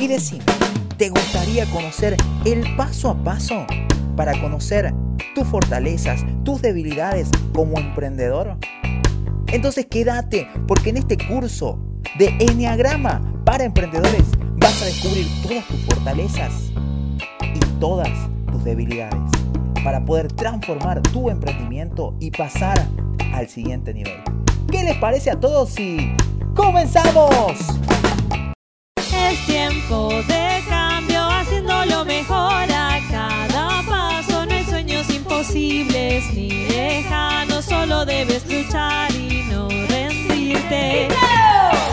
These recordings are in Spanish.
Y decime, ¿te gustaría conocer el paso a paso para conocer tus fortalezas, tus debilidades como emprendedor? Entonces quédate, porque en este curso de Enneagrama para emprendedores vas a descubrir todas tus fortalezas y todas tus debilidades para poder transformar tu emprendimiento y pasar al siguiente nivel. ¿Qué les parece a todos si comenzamos? Es tiempo de cambio, haciéndolo mejor a cada paso. No hay sueños imposibles ni lejanos, solo debes luchar y no rendirte.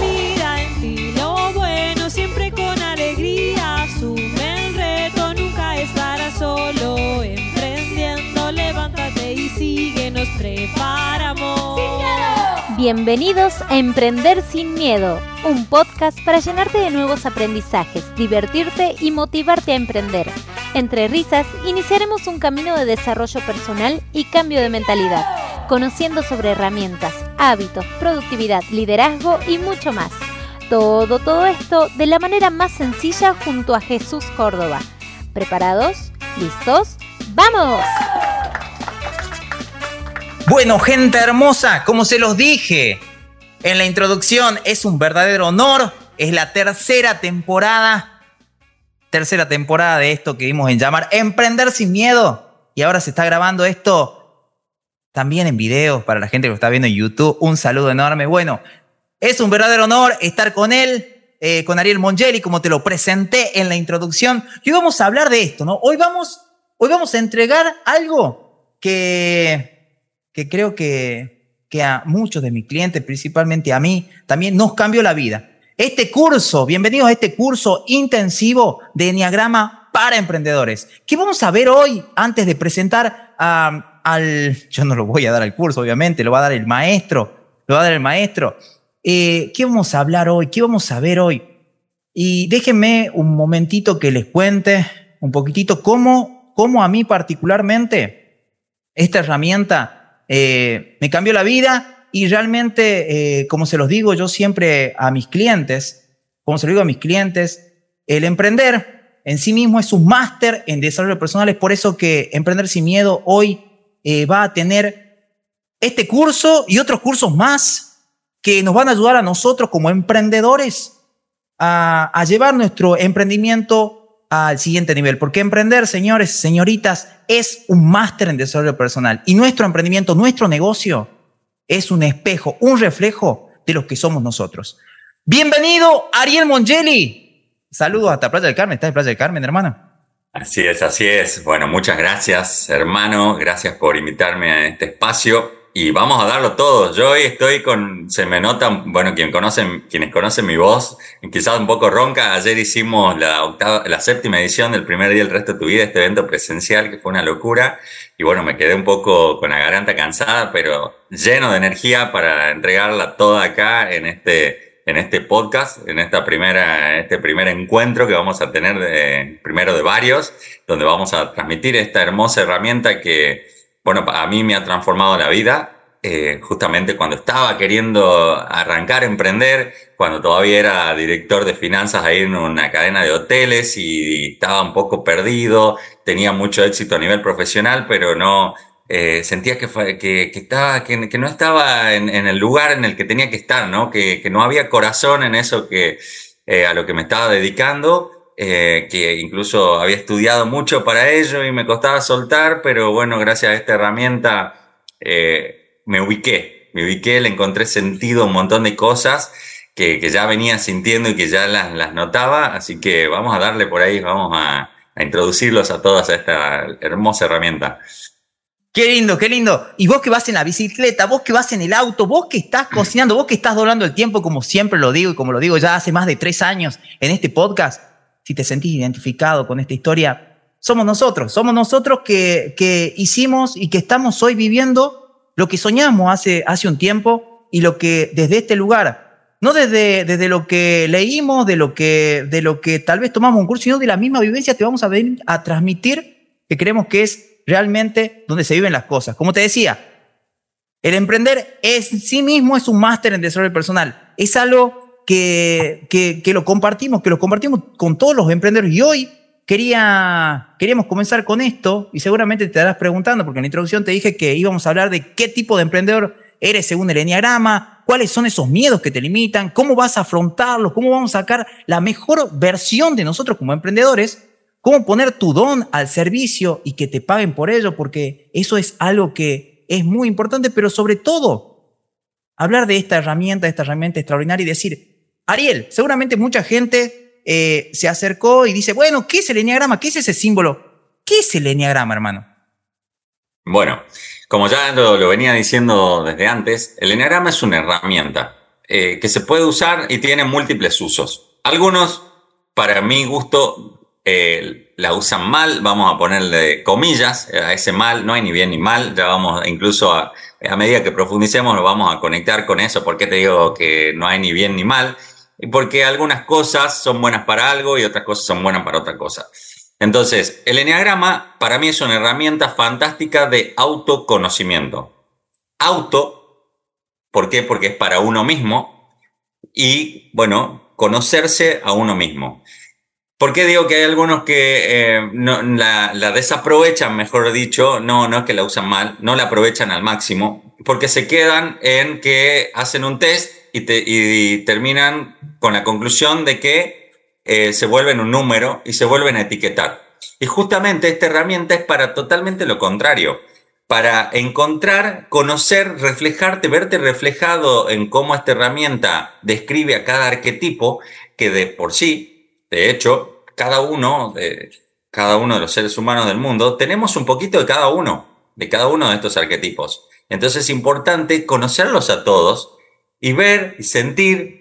Mira en ti lo bueno, siempre con alegría. Asume el reto, nunca estarás solo. Emprendiendo, levántate y sigue, nos preparamos. Bienvenidos a Emprender sin Miedo, un podcast para llenarte de nuevos aprendizajes, divertirte y motivarte a emprender. Entre risas, iniciaremos un camino de desarrollo personal y cambio de mentalidad, conociendo sobre herramientas, hábitos, productividad, liderazgo y mucho más. Todo, todo esto de la manera más sencilla junto a Jesús Córdoba. ¿Preparados? ¿Listos? ¡Vamos! Bueno, gente hermosa, como se los dije en la introducción, es un verdadero honor. Es la tercera temporada, tercera temporada de esto que vimos en llamar Emprender sin Miedo. Y ahora se está grabando esto también en videos para la gente que lo está viendo en YouTube. Un saludo enorme. Bueno, es un verdadero honor estar con él, eh, con Ariel Mongeli, como te lo presenté en la introducción. Y hoy vamos a hablar de esto, ¿no? Hoy vamos, hoy vamos a entregar algo que que creo que, que a muchos de mis clientes, principalmente a mí, también nos cambió la vida. Este curso, bienvenidos a este curso intensivo de Enneagrama para emprendedores. ¿Qué vamos a ver hoy antes de presentar al... Yo no lo voy a dar al curso, obviamente, lo va a dar el maestro, lo va a dar el maestro. Eh, ¿Qué vamos a hablar hoy? ¿Qué vamos a ver hoy? Y déjenme un momentito que les cuente un poquitito cómo, cómo a mí particularmente esta herramienta eh, me cambió la vida y realmente, eh, como se los digo yo siempre a mis clientes, como se lo digo a mis clientes, el emprender en sí mismo es un máster en desarrollo personal. Es por eso que Emprender sin Miedo hoy eh, va a tener este curso y otros cursos más que nos van a ayudar a nosotros como emprendedores a, a llevar nuestro emprendimiento al siguiente nivel, porque emprender, señores, señoritas, es un máster en desarrollo personal y nuestro emprendimiento, nuestro negocio es un espejo, un reflejo de los que somos nosotros. Bienvenido, Ariel Mongeli. Saludos hasta Playa del Carmen. ¿Estás en Playa del Carmen, hermano? Así es, así es. Bueno, muchas gracias, hermano. Gracias por invitarme a este espacio y vamos a darlo todo. Yo hoy estoy con, se me nota, bueno, quien conocen, quienes conocen mi voz, quizás un poco ronca. Ayer hicimos la octava, la séptima edición del primer día del resto de tu vida, este evento presencial que fue una locura. Y bueno, me quedé un poco con la garganta cansada, pero lleno de energía para entregarla toda acá en este, en este podcast, en esta primera, este primer encuentro que vamos a tener de, primero de varios, donde vamos a transmitir esta hermosa herramienta que, bueno, a mí me ha transformado la vida. Eh, justamente cuando estaba queriendo arrancar emprender, cuando todavía era director de finanzas ahí en una cadena de hoteles y, estaba un poco perdido, tenía mucho éxito a nivel profesional, pero no eh, sentía que, que, que, estaba, que, que no estaba en, en, el lugar en el que tenía que estar, ¿no? Que, que no había corazón en eso que, eh, a lo que me estaba dedicando eh, que incluso había estudiado mucho para ello y me costaba soltar, pero bueno, gracias a esta herramienta eh, me ubiqué, me ubiqué, le encontré sentido a un montón de cosas que, que ya venía sintiendo y que ya las, las, notaba, así que vamos a darle por ahí, vamos a, a introducirlos a todas a esta hermosa herramienta. Qué lindo, qué lindo. Y vos que vas en la bicicleta, vos que vas en el auto, vos que estás cocinando, vos que estás doblando el tiempo, como siempre lo digo y como lo digo ya hace más de tres años en este podcast, si te sentís identificado con esta historia, somos nosotros, somos nosotros que, que hicimos y que estamos hoy viviendo lo que soñamos hace, hace un tiempo y lo que desde este lugar, no desde, desde lo que leímos, de lo que, de lo que tal vez tomamos un curso, sino de la misma vivencia te vamos a venir a transmitir que creemos que es realmente donde se viven las cosas. Como te decía, el emprender en sí mismo es un máster en desarrollo personal. Es algo que, que, que lo compartimos, que lo compartimos con todos los emprendedores. Y hoy quería, queríamos comenzar con esto y seguramente te estarás preguntando, porque en la introducción te dije que íbamos a hablar de qué tipo de emprendedor eres según el enneagrama, cuáles son esos miedos que te limitan, cómo vas a afrontarlos, cómo vamos a sacar la mejor versión de nosotros como emprendedores, cómo poner tu don al servicio y que te paguen por ello, porque eso es algo que es muy importante, pero sobre todo, hablar de esta herramienta, de esta herramienta extraordinaria y decir, Ariel, seguramente mucha gente eh, se acercó y dice, bueno, ¿qué es el enneagrama? ¿Qué es ese símbolo? ¿Qué es el enneagrama, hermano? Bueno, como ya lo, venía diciendo desde antes, el enneagrama es una herramienta eh, que se puede usar y tiene múltiples usos. Algunos, para mi gusto, eh, la usan mal, vamos a ponerle comillas a ese mal, no hay ni bien ni mal, ya vamos incluso a, a medida que profundicemos nos vamos a conectar con eso, porque te digo que no hay ni bien ni mal, porque algunas cosas son buenas para algo y otras cosas son buenas para otra cosa. Entonces, el enneagrama para mí es una herramienta fantástica de autoconocimiento. Auto, ¿por qué? Porque es para uno mismo y, bueno, conocerse a uno mismo. ¿Por qué digo que hay algunos que eh, la, la, desaprovechan, mejor dicho? No, no es que la usan mal, no la aprovechan al máximo, porque se quedan en que hacen un test y, terminan con la conclusión de que eh, se vuelven un número y se vuelven a etiquetar. Y justamente esta herramienta es para totalmente lo contrario, para encontrar, conocer, reflejarte, verte reflejado en cómo esta herramienta describe a cada arquetipo, que de por sí, de hecho, cada uno de, cada uno de los seres humanos del mundo, tenemos un poquito de cada uno, de cada uno de estos arquetipos. Entonces es importante conocerlos a todos y ver y sentir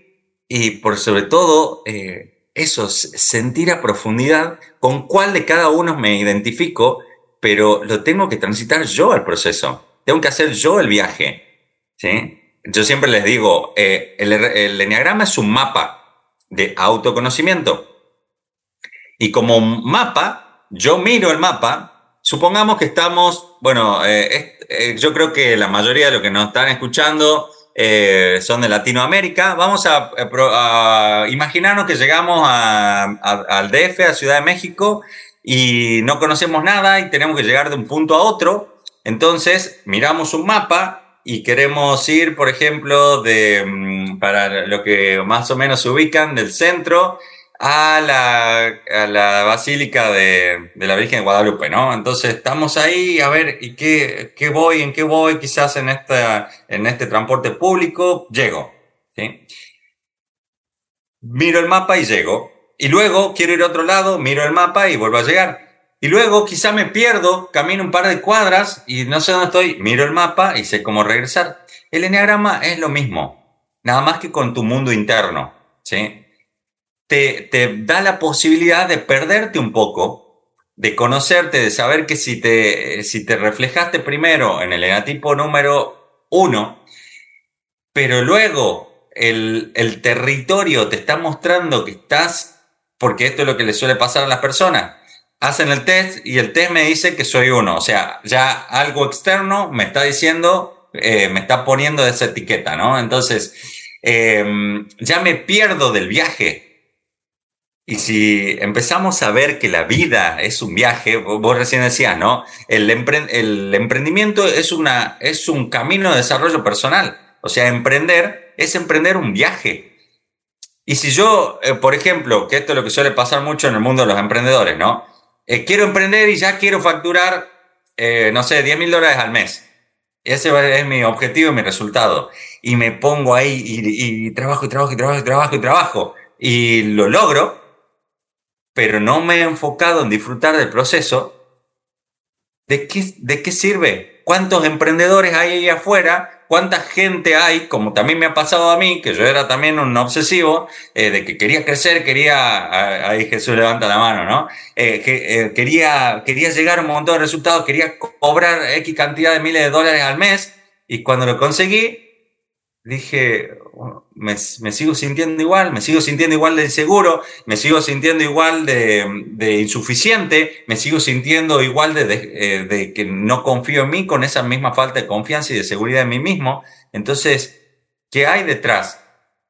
y por sobre todo eh, eso, sentir a profundidad con cuál de cada uno me identifico, pero lo tengo que transitar yo al proceso, tengo que hacer yo el viaje. ¿sí? Yo siempre les digo, eh, el, el es un mapa de autoconocimiento. Y como mapa, yo miro el mapa, supongamos que estamos, bueno, eh, yo creo que la mayoría de los que nos están escuchando eh, son de Latinoamérica. Vamos a, imaginarnos que llegamos al DF, a Ciudad de México, y no conocemos nada y tenemos que llegar de un punto a otro. Entonces, miramos un mapa y queremos ir, por ejemplo, de, mm, para lo que más o menos se ubican, del centro a la, a la Basílica de, de, la Virgen de Guadalupe, ¿no? Entonces estamos ahí a ver, ¿y qué, qué voy? ¿En qué voy? Quizás en, esta, en este transporte público, llego, ¿sí? Miro el mapa y llego. Y luego quiero ir a otro lado, miro el mapa y vuelvo a llegar. Y luego quizá me pierdo, camino un par de cuadras y no sé dónde estoy, miro el mapa y sé cómo regresar. El enneagrama es lo mismo, nada más que con tu mundo interno, ¿sí? Te, da la posibilidad de perderte un poco, de conocerte, de saber que si te, si te reflejaste primero en el enatipo número uno, pero luego el, el territorio te está mostrando que estás, porque esto es lo que le suele pasar a las personas, hacen el test y el test me dice que soy uno. O sea, ya algo externo me está diciendo, eh, me está poniendo esa etiqueta, ¿no? Entonces, em, ya me pierdo del viaje. Y si empezamos a ver que la vida es un viaje, vos recién decías, ¿no? El, el emprendimiento es, una, es un camino de desarrollo personal. O sea, emprender es emprender un viaje. Y si yo, eh, por ejemplo, que esto es lo que suele pasar mucho en el mundo de los emprendedores, ¿no? Eh, quiero emprender y ya quiero facturar, eh, no sé, 10 mil dólares al mes. Ese es mi objetivo y mi resultado. Y me pongo ahí y, y trabajo y trabajo y trabajo y trabajo y trabajo. Y lo logro pero no me he enfocado en disfrutar del proceso, ¿de qué, de qué sirve? ¿Cuántos emprendedores hay ahí afuera? ¿Cuánta gente hay, como también me ha pasado a mí, que yo era también un obsesivo, eh, de que quería crecer, quería, ahí Jesús levanta la mano, ¿no? Eh, que, eh, quería, quería llegar a un montón de resultados, quería cobrar X cantidad de miles de dólares al mes, y cuando lo conseguí, dije, me, sigo sintiendo igual, me sigo sintiendo igual de inseguro, me sigo sintiendo igual de, insuficiente, me sigo sintiendo igual de, eh, de, que no confío en mí con esa misma falta de confianza y de seguridad en mí mismo. Entonces, ¿qué hay detrás?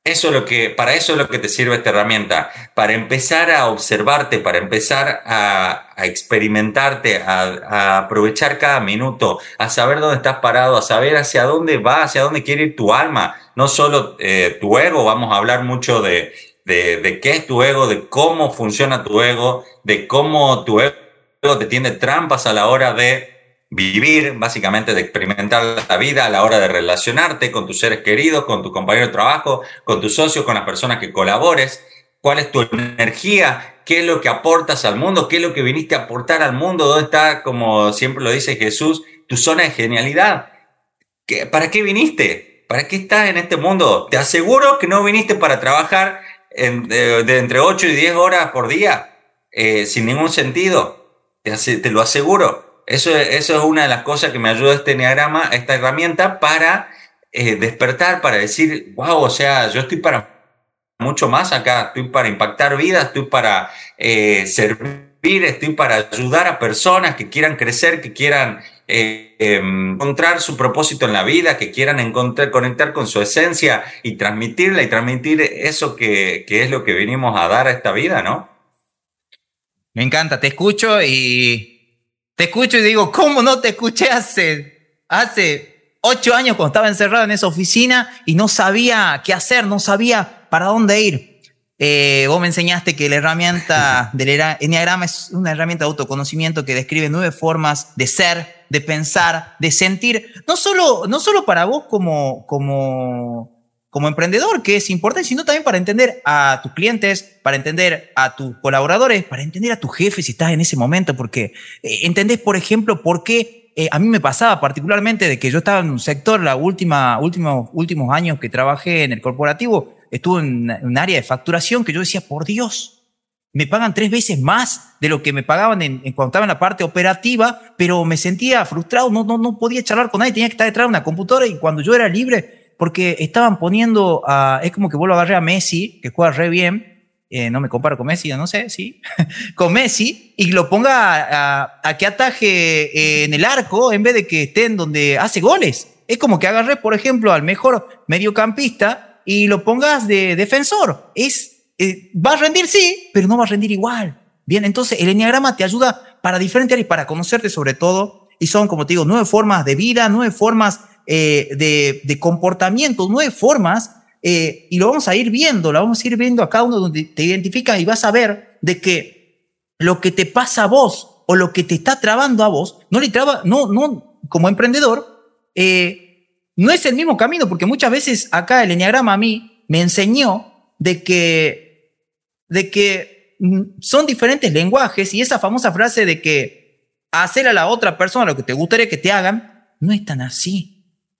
Eso es lo que, para eso es lo que te sirve esta herramienta, para empezar a observarte, para empezar a, experimentarte, a, aprovechar cada minuto, a saber dónde estás parado, a saber hacia dónde va, hacia dónde quiere ir tu alma, no solo eh, tu ego, vamos a hablar mucho de, de, de qué es tu ego, de cómo funciona tu ego, de cómo tu ego te tiene trampas a la hora de vivir, básicamente de experimentar la vida a la hora de relacionarte con tus seres queridos, con tu compañero de trabajo, con tus socios, con las personas que colabores, cuál es tu energía, qué es lo que aportas al mundo, qué es lo que viniste a aportar al mundo, dónde está, como siempre lo dice Jesús, tu zona de genialidad. ¿Para qué viniste? ¿Para qué estás en este mundo? Te aseguro que no viniste para trabajar de, entre 8 y 10 horas por día, eh, sin ningún sentido. Te lo aseguro. Eso, eso es una de las cosas que me ayuda este enneagrama, esta herramienta para eh, despertar, para decir, wow, o sea, yo estoy para mucho más acá, estoy para impactar vidas, estoy para eh, servir, estoy para ayudar a personas que quieran crecer, que quieran eh, em, encontrar su propósito en la vida, que quieran encontrar, conectar con su esencia y transmitirla y transmitir eso que, que es lo que venimos a dar a esta vida, ¿no? Me encanta, te escucho y te escucho y digo, ¿cómo no te escuché hace, hace ocho años cuando estaba encerrado en esa oficina y no sabía qué hacer, no sabía para dónde ir? Eh, vos me enseñaste que la herramienta del Enneagrama es una herramienta de autoconocimiento que describe nueve formas de ser, de pensar, de sentir, no solo, no solo para vos como, como como emprendedor, que es importante, sino también para entender a tus clientes, para entender a tus colaboradores, para entender a tu jefe si estás en ese momento, porque eh, entendés, por ejemplo, por qué eh, a mí me pasaba particularmente de que yo estaba en un sector, la última, últimos, últimos años que trabajé en el corporativo, estuve en un área de facturación que yo decía, por Dios, me pagan tres veces más de lo que me pagaban en, cuando estaba en la parte operativa, pero me sentía frustrado, no, no, no podía charlar con nadie, tenía que estar detrás de una computadora y cuando yo era libre, porque estaban poniendo a, es como que vuelvo a agarrar a Messi, que juega re bien, eh, no me comparo con Messi, no sé, sí, con Messi, y lo ponga a, que ataje eh, en el arco en vez de que esté en donde hace goles. Es como que agarré, por ejemplo, al mejor mediocampista y lo pongas de defensor. Es, eh, va a rendir, sí, pero no va a rendir igual. Bien, entonces el enneagrama te ayuda para diferentes áreas, para conocerte sobre todo, y son, como te digo, nueve formas de vida, nueve formas eh, de, de, comportamiento, nueve formas, eh, y lo vamos a ir viendo, lo vamos a ir viendo a cada uno donde te identifica y vas a ver de que lo que te pasa a vos o lo que te está trabando a vos, no le traba, no, no, como emprendedor, eh, no es el mismo camino, porque muchas veces acá el enneagrama a mí me enseñó de que, de que mm, son diferentes lenguajes y esa famosa frase de que hacer a la otra persona lo que te gustaría que te hagan, no es tan así.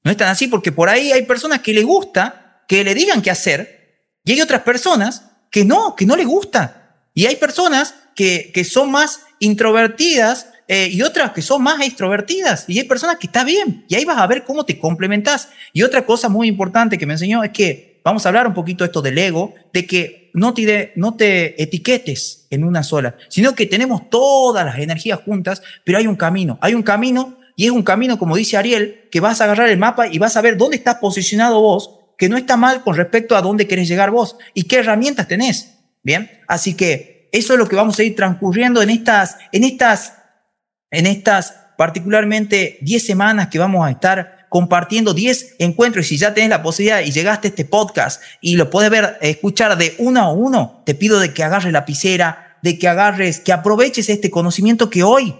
No es tan así porque por ahí hay personas que le gusta que le digan qué hacer y hay otras personas que no, que no le gusta. Y hay personas que, que son más introvertidas eh, y otras que son más extrovertidas. Y hay personas que está bien. Y ahí vas a ver cómo te complementas. Y otra cosa muy importante que me enseñó es que vamos a hablar un poquito esto del ego, de que no te, no te etiquetes en una sola, sino que tenemos todas las energías juntas, pero hay un camino. Hay un camino y es un camino, como dice Ariel, que vas a agarrar el mapa y vas a ver dónde estás posicionado vos, que no está mal con respecto a dónde querés llegar vos y qué herramientas tenés. Bien, así que eso es lo que vamos a ir transcurriendo en estas, en estas, en estas particularmente 10 semanas que vamos a estar compartiendo 10 encuentros y si ya tenés la posibilidad y llegaste a este podcast y lo puedes ver, escuchar de uno a uno, te pido de que agarres la lapicera, de que agarres, que aproveches este conocimiento que hoy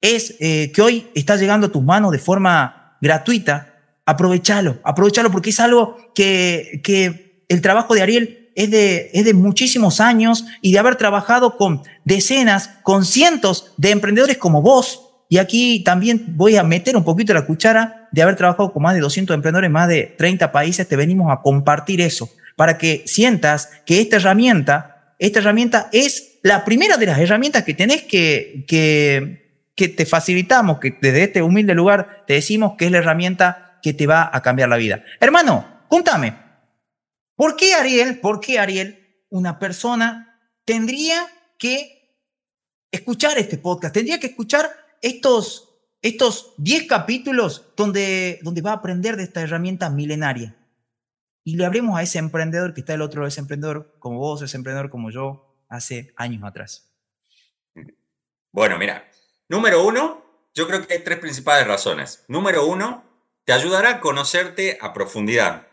es eh, que hoy está llegando a tus manos de forma gratuita, aprovechalo, aprovechalo porque es algo que, que el trabajo de Ariel es de, es de muchísimos años y de haber trabajado con decenas, con cientos de emprendedores como vos. Y aquí también voy a meter un poquito la cuchara de haber trabajado con más de 200 emprendedores en más de 30 países. Te venimos a compartir eso para que sientas que esta herramienta, esta herramienta es la primera de las herramientas que tenés que, que que te facilitamos, que desde este humilde lugar te decimos que es la herramienta que te va a cambiar la vida. Hermano, contame, ¿por qué Ariel, por qué Ariel, una persona tendría que escuchar este podcast, tendría que escuchar estos, estos 10 capítulos donde, donde va a aprender de esta herramienta milenaria? y le hablemos a ese emprendedor que está del otro lado, ese emprendedor como vos, ese emprendedor como yo, hace años atrás. Bueno, mira, número uno, yo creo que hay tres principales razones. Número uno, te ayudará a conocerte a profundidad.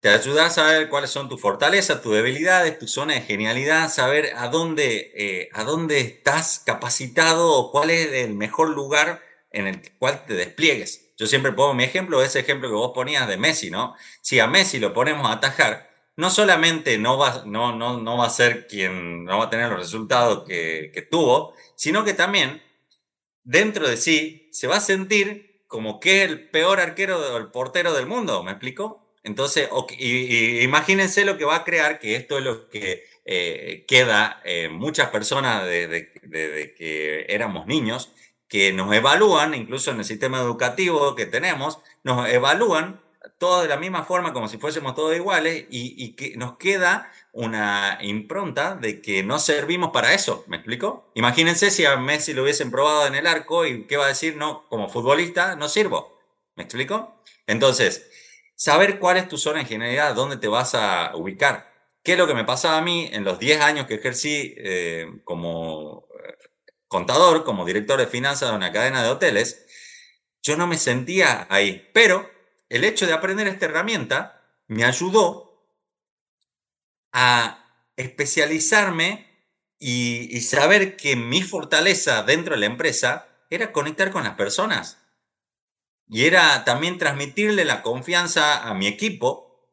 Te ayuda a saber cuáles son tus fortalezas, tus debilidades, tu zona de genialidad, saber a dónde, eh, a dónde estás capacitado o cuál es el mejor lugar en el cual te despliegues. Yo siempre pongo mi ejemplo, ese ejemplo que vos ponías de Messi, ¿no? Si a Messi lo ponemos a atajar, no solamente no va, no, no, no va a ser quien no va a tener los resultados que, que tuvo, sino que también dentro de sí se va a sentir como que es el peor arquero o el portero del mundo, ¿me explico? Entonces, y, imagínense lo que va a crear, que esto es lo que eh, queda en muchas personas desde de, que éramos niños, que nos evalúan, incluso en el sistema educativo que tenemos, nos evalúan todos de la misma forma, como si fuésemos todos iguales, y, que nos queda una impronta de que no servimos para eso. ¿Me explico? Imagínense si a Messi lo hubiesen probado en el arco y qué va a decir, no, como futbolista no sirvo. ¿Me explico? Entonces, saber cuál es tu zona de ingeniería, dónde te vas a ubicar. ¿Qué es lo que me pasaba a mí en los 10 años que ejercí eh, como eh, contador, como director de finanzas de una cadena de hoteles? Yo no me sentía ahí, pero el hecho de aprender esta herramienta me ayudó a especializarme y, saber que mi fortaleza dentro de la empresa era conectar con las personas. Y era también transmitirle la confianza a mi equipo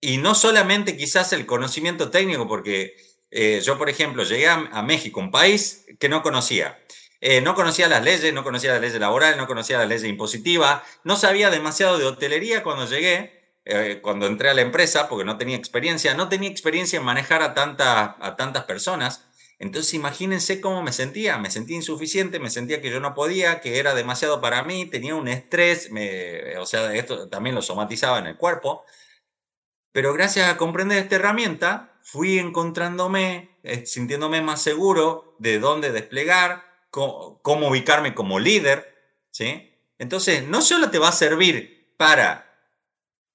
y no solamente quizás el conocimiento técnico, porque eh, yo, por ejemplo, llegué a, México, un país que no conocía. Eh, no conocía las leyes, no conocía las leyes laborales, no conocía las leyes impositivas, no sabía demasiado de hotelería cuando llegué, eh, cuando entré a la empresa, porque no tenía experiencia, no tenía experiencia en manejar a, tanta, a tantas personas. Entonces imagínense cómo me sentía, me sentía insuficiente, me sentía que yo no podía, que era demasiado para mí, tenía un estrés, me, o sea, esto también lo somatizaba en el cuerpo. Pero gracias a comprender esta herramienta, fui encontrándome, eh, sintiéndome más seguro de dónde desplegar, cómo, ubicarme como líder, ¿sí? Entonces, no solo te va a servir para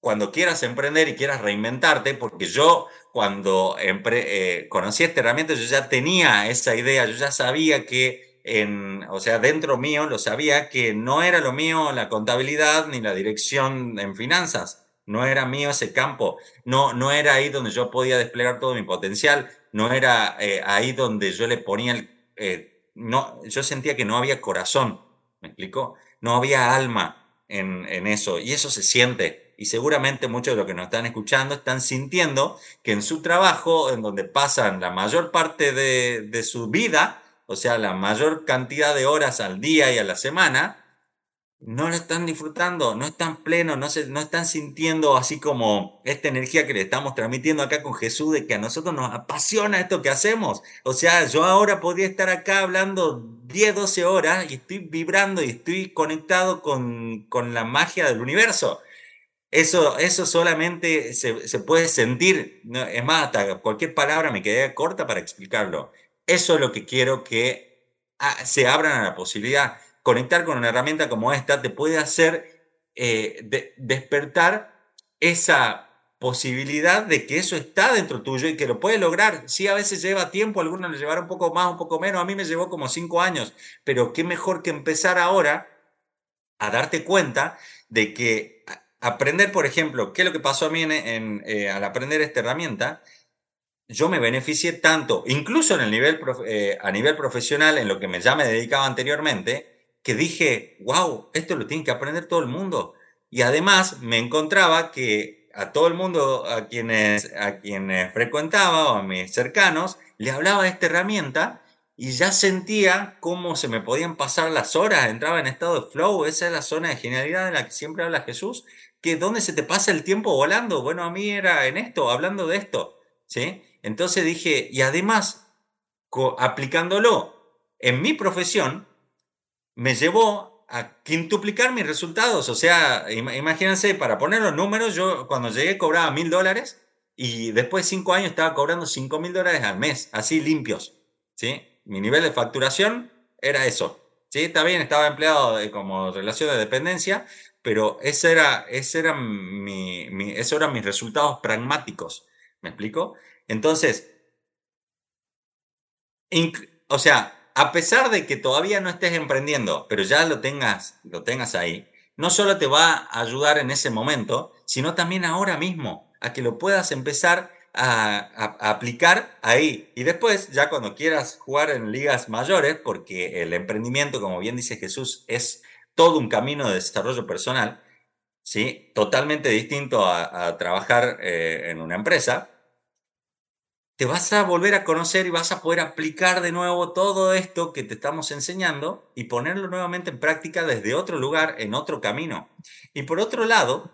cuando quieras emprender y quieras reinventarte, porque yo cuando eh, conocí esta herramienta, yo ya tenía esa idea, yo ya sabía que, en, o sea, dentro mío lo sabía que no era lo mío la contabilidad ni la dirección en finanzas, no era mío ese campo, no, no era ahí donde yo podía desplegar todo mi potencial, no era eh, ahí donde yo le ponía el... Eh, no, yo sentía que no había corazón, ¿me explico? No había alma en, eso, y eso se siente. Y seguramente muchos de los que nos están escuchando están sintiendo que en su trabajo, en donde pasan la mayor parte de, de su vida, o sea, la mayor cantidad de horas al día y a la semana, no lo están disfrutando, no están plenos, no, se, no están sintiendo así como esta energía que le estamos transmitiendo acá con Jesús, de que a nosotros nos apasiona esto que hacemos. O sea, yo ahora podría estar acá hablando 10, 12 horas y estoy vibrando y estoy conectado con, con la magia del universo. Eso, eso solamente se, se puede sentir, es más, hasta cualquier palabra me quedé corta para explicarlo. Eso es lo que quiero que ah, se abran a la posibilidad conectar con una herramienta como esta te puede hacer eh, despertar esa posibilidad de que eso está dentro tuyo y que lo puedes lograr. Sí, a veces lleva tiempo, algunos le llevará un poco más, un poco menos, a mí me llevó como cinco años, pero qué mejor que empezar ahora a darte cuenta de que aprender, por ejemplo, qué es lo que pasó a mí en, eh, al aprender esta herramienta, yo me beneficié tanto, incluso en el nivel, eh, a nivel profesional, en lo que me ya me dedicaba anteriormente, que dije, wow, esto lo tiene que aprender todo el mundo. Y además me encontraba que a todo el mundo a quienes, a quienes frecuentaba o a mis cercanos, le hablaba de esta herramienta y ya sentía cómo se me podían pasar las horas, entraba en estado de flow, esa es la zona de genialidad de la que siempre habla Jesús, que donde se te pasa el tiempo volando, bueno, a mí era en esto, hablando de esto, ¿sí? Entonces dije, y además, aplicándolo en mi profesión, me llevó a quintuplicar mis resultados. O sea, imagínense, para poner los números, yo cuando llegué cobraba mil dólares y después de cinco años estaba cobrando cinco mil dólares al mes, así limpios. ¿sí? Mi nivel de facturación era eso. ¿sí? Bien, estaba empleado como relación de dependencia, pero ese era, ese era mi, esos eran mis resultados pragmáticos. ¿Me explico? Entonces, o sea, a pesar de que todavía no estés emprendiendo, pero ya lo tengas, lo tengas ahí, no solo te va a ayudar en ese momento, sino también ahora mismo, a que lo puedas empezar a, aplicar ahí. Y después, ya cuando quieras jugar en ligas mayores, porque el emprendimiento, como bien dice Jesús, es todo un camino de desarrollo personal, ¿sí? totalmente distinto a, trabajar eh, en una empresa, te vas a volver a conocer y vas a poder aplicar de nuevo todo esto que te estamos enseñando y ponerlo nuevamente en práctica desde otro lugar, en otro camino. Y por otro lado,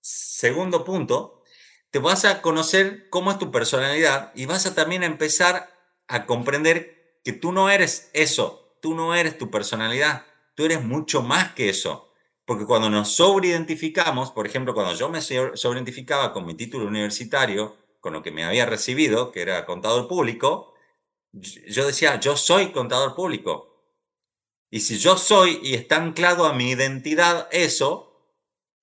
segundo punto, te vas a conocer cómo es tu personalidad y vas a también empezar a comprender que tú no eres eso, tú no eres tu personalidad, tú eres mucho más que eso. Porque cuando nos sobreidentificamos, por ejemplo, cuando yo me sobreidentificaba con mi título universitario, con lo que me había recibido, que era contador público, yo decía, yo soy contador público. Y si yo soy y está anclado a mi identidad eso,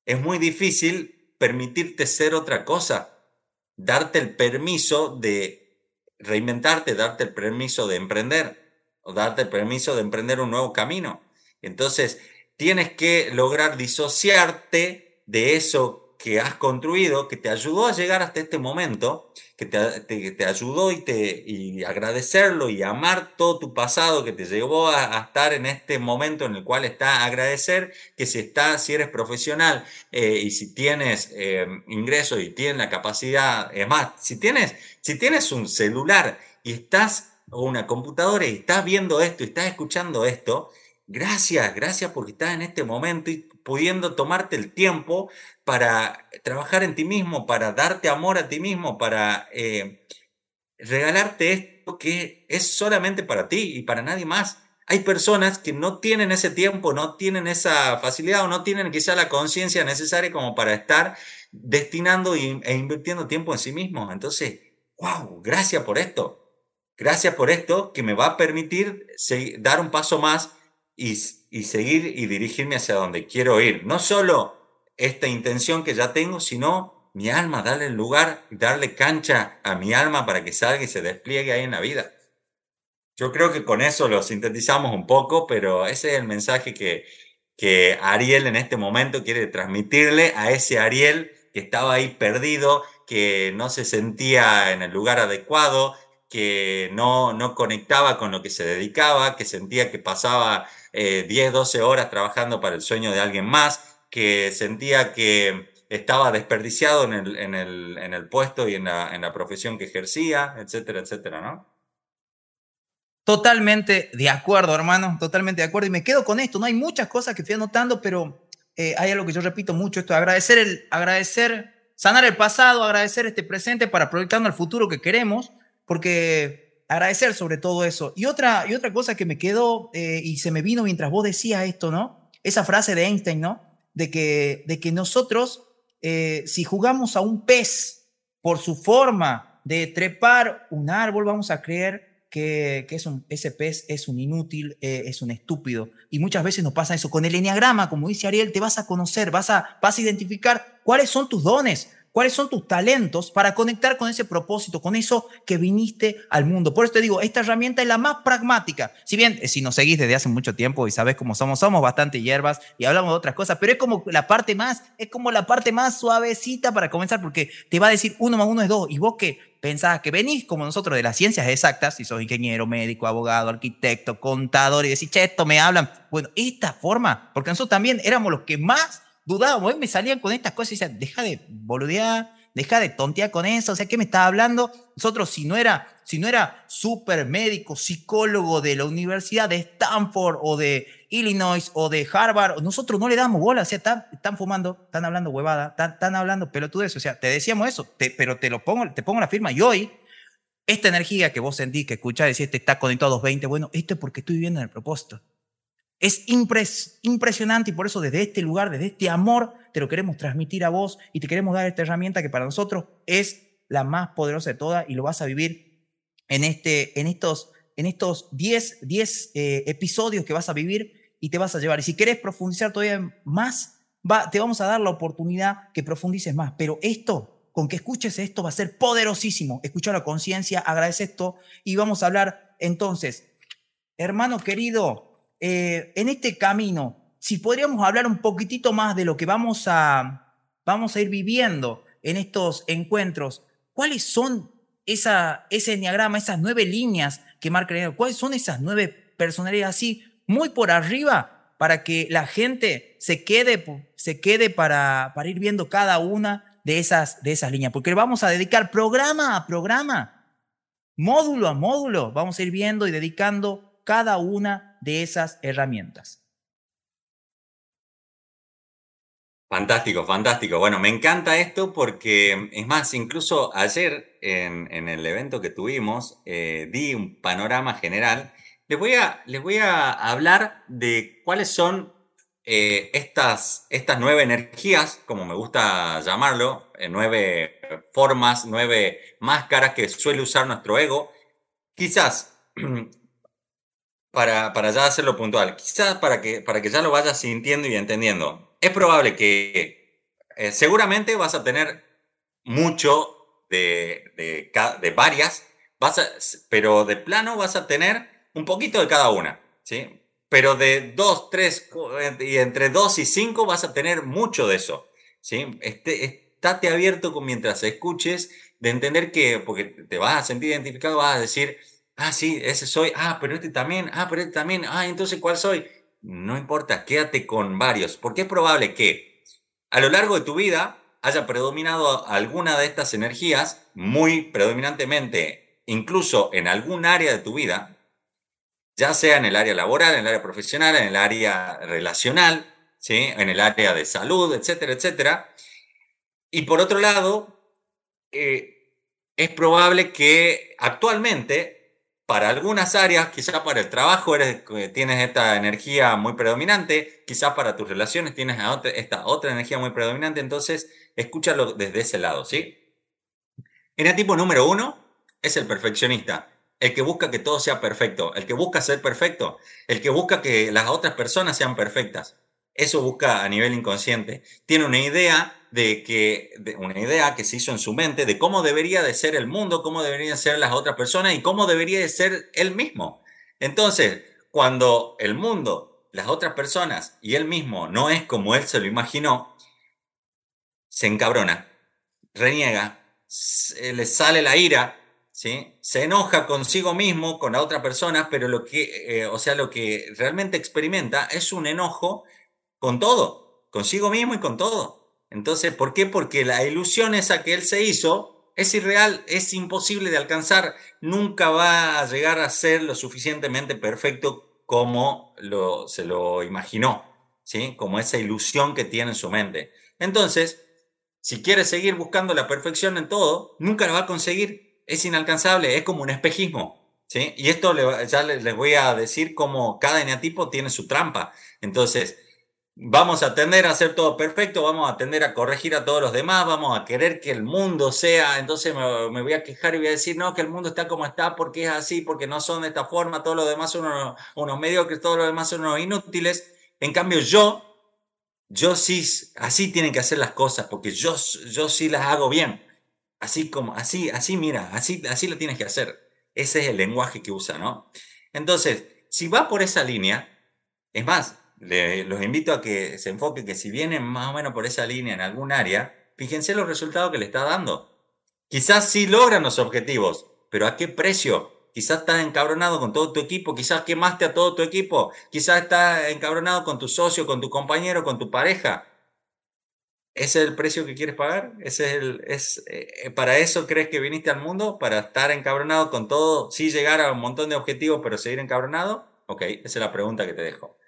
es muy difícil permitirte ser otra cosa, darte el permiso de reinventarte, darte el permiso de emprender o darte el permiso de emprender un nuevo camino. Entonces, tienes que lograr disociarte de eso que has construido, que te ayudó a llegar hasta este momento, que te, ayudó y, te, y agradecerlo y amar todo tu pasado que te llevó a, estar en este momento en el cual está, agradecer que si, está, si eres profesional eh, y si tienes eh, ingresos y tienes la capacidad, es más, si tienes, si tienes un celular y estás, o una computadora y estás viendo esto y estás escuchando esto, gracias, gracias porque estás en este momento y pudiendo tomarte el tiempo para trabajar en ti mismo, para darte amor a ti mismo, para eh, regalarte esto que es solamente para ti y para nadie más. Hay personas que no tienen ese tiempo, no tienen esa facilidad o no tienen quizá la conciencia necesaria como para estar destinando e invirtiendo tiempo en sí mismos. Entonces, wow, gracias por esto. Gracias por esto que me va a permitir dar un paso más y, y seguir y dirigirme hacia donde quiero ir. No solo esta intención que ya tengo, sino mi alma, darle el lugar, darle cancha a mi alma para que salga y se despliegue ahí en la vida. Yo creo que con eso lo sintetizamos un poco, pero ese es el mensaje que, que Ariel en este momento quiere transmitirle a ese Ariel que estaba ahí perdido, que no se sentía en el lugar adecuado, que no, no conectaba con lo que se dedicaba, que sentía que pasaba 10, eh, 12 horas trabajando para el sueño de alguien más, que sentía que estaba desperdiciado en el, en el, en el puesto y en la, en la, profesión que ejercía, etcétera, etcétera, ¿no? Totalmente de acuerdo, hermano, totalmente de acuerdo. Y me quedo con esto, no hay muchas cosas que fui anotando, pero eh, hay algo que yo repito mucho, esto, agradecer, el, agradecer, sanar el pasado, agradecer este presente para proyectarnos al futuro que queremos, porque agradecer sobre todo eso. Y otra, y otra cosa que me quedó eh, y se me vino mientras vos decías esto, ¿no? Esa frase de Einstein, ¿no? de que, de que nosotros, eh, si jugamos a un pez por su forma de trepar un árbol, vamos a creer que, que es un, ese pez es un inútil, eh, es un estúpido. Y muchas veces nos pasa eso. Con el enneagrama, como dice Ariel, te vas a conocer, vas a, vas a identificar cuáles son tus dones, cuáles son tus talentos para conectar con ese propósito, con eso que viniste al mundo. Por eso te digo, esta herramienta es la más pragmática. Si bien, eh, si nos seguís desde hace mucho tiempo y sabes cómo somos, somos bastante hierbas y hablamos de otras cosas, pero es como la parte más, es como la parte más suavecita para comenzar, porque te va a decir uno más uno es dos. Y vos que pensás que venís como nosotros de las ciencias exactas, si sos ingeniero, médico, abogado, arquitecto, contador, y decís, che, esto me hablan. Bueno, esta forma, porque nosotros también éramos los que más dudábamos, me salían con estas cosas y decían, deja de boludear, deja de tontear con eso, o sea, ¿qué me estaba hablando? Nosotros, si no era, si no era super médico, psicólogo de la Universidad de Stanford o de Illinois o de Harvard, nosotros no le damos bola, o sea, están, están fumando, están hablando huevada, están, están hablando pelotudes, o sea, te decíamos eso, pero te lo pongo, te pongo la firma y hoy esta energía que vos sentís, que escuchás, decís, te está conectado a 220, bueno, esto es porque estoy viviendo en el propósito. Es impresionante y por eso desde este lugar, desde este amor, te lo queremos transmitir a vos y te queremos dar esta herramienta que para nosotros es la más poderosa de todas y lo vas a vivir en, este, en estos en estos 10, 10 eh, episodios que vas a vivir y te vas a llevar. Y si querés profundizar todavía más, va, te vamos a dar la oportunidad que profundices más. Pero esto, con que escuches esto, va a ser poderosísimo. Escucha la conciencia, agradece esto y vamos a hablar entonces. Hermano querido, eh, en este camino, si podríamos hablar un poquitito más de lo que vamos a, vamos a ir viviendo en estos encuentros, ¿cuáles son esa, ese enneagrama, esas nueve líneas que marca el ¿Cuáles son esas nueve personalidades así, muy por arriba, para que la gente se quede, se quede para, para ir viendo cada una de esas, de esas líneas? Porque vamos a dedicar programa a programa, módulo a módulo, vamos a ir viendo y dedicando cada una de esas herramientas. Fantástico, fantástico. Bueno, me encanta esto porque, es más, incluso ayer en, el evento que tuvimos, eh, di un panorama general. Les voy, a, les voy a hablar de cuáles son eh, estas, estas nueve energías, como me gusta llamarlo, eh, nueve formas, nueve máscaras que suele usar nuestro ego. Quizás, para, para ya hacerlo puntual, quizás para que, para que ya lo vayas sintiendo y entendiendo es probable que eh, seguramente vas a tener mucho de, de, varias, vas pero de plano vas a tener un poquito de cada una, ¿sí? Pero de dos, tres, y entre dos y cinco vas a tener mucho de eso, ¿sí? Este, estate abierto con, mientras escuches de entender que, porque te vas a sentir identificado, vas a decir, ah, sí, ese soy, ah, pero este también, ah, pero este también, ah, entonces, ¿cuál soy? no importa, quédate con varios, porque es probable que a lo largo de tu vida haya predominado alguna de estas energías muy predominantemente, incluso en algún área de tu vida, ya sea en el área laboral, en el área profesional, en el área relacional, ¿sí? en el área de salud, etcétera, etcétera. Y por otro lado, eh, es probable que actualmente para algunas áreas, quizás para el trabajo eres, eh, tienes esta energía muy predominante, quizás para tus relaciones tienes esta otra energía muy predominante, entonces escúchalo desde ese lado, ¿sí? tipo número uno es el perfeccionista, el que busca que todo sea perfecto, el que busca ser perfecto, el que busca que las otras personas sean perfectas. Eso busca a nivel inconsciente. Tiene una idea de que, una idea que se hizo en su mente de cómo debería de ser el mundo, cómo deberían ser las otras personas y cómo debería de ser él mismo. Entonces, cuando el mundo, las otras personas y él mismo no es como él se lo imaginó, se encabrona, reniega, le sale la ira, ¿sí? se enoja consigo mismo, con la otra persona, pero lo que, eh, o sea, lo que realmente experimenta es un enojo con todo, consigo mismo y con todo. Entonces, ¿por qué? Porque la ilusión esa que él se hizo es irreal, es imposible de alcanzar, nunca va a llegar a ser lo suficientemente perfecto como lo, se lo imaginó, ¿sí? Como esa ilusión que tiene en su mente. Entonces, si quiere seguir buscando la perfección en todo, nunca la va a conseguir, es inalcanzable, es como un espejismo, ¿sí? Y esto ya les voy a decir cómo cada eneatipo tiene su trampa. Entonces, vamos a tender a hacer todo perfecto, vamos a tender a corregir a todos los demás, vamos a querer que el mundo sea, entonces me, voy a quejar y voy a decir, no, que el mundo está como está porque es así, porque no son de esta forma, todos los demás son unos, unos mediocres, todos los demás son unos inútiles. En cambio, yo, yo sí, así tienen que hacer las cosas, porque yo, yo sí las hago bien. Así como, así, así, mira, así, así lo tienes que hacer. Ese es el lenguaje que usa, ¿no? Entonces, si va por esa línea, es más, los invito a que se enfoquen que si vienen más o menos por esa línea en algún área, fíjense los resultados que le está dando. Quizás sí logran los objetivos, pero ¿a qué precio? Quizás estás encabronado con todo tu equipo, quizás quemaste a todo tu equipo, quizás estás encabronado con tu socio, con tu compañero, con tu pareja. ¿Ese es el precio que quieres pagar? ¿Ese es el, es, eh, ¿Para eso crees que viniste al mundo? ¿Para estar encabronado con todo? Sí llegar a un montón de objetivos, pero seguir encabronado? Ok, esa es la pregunta que te dejo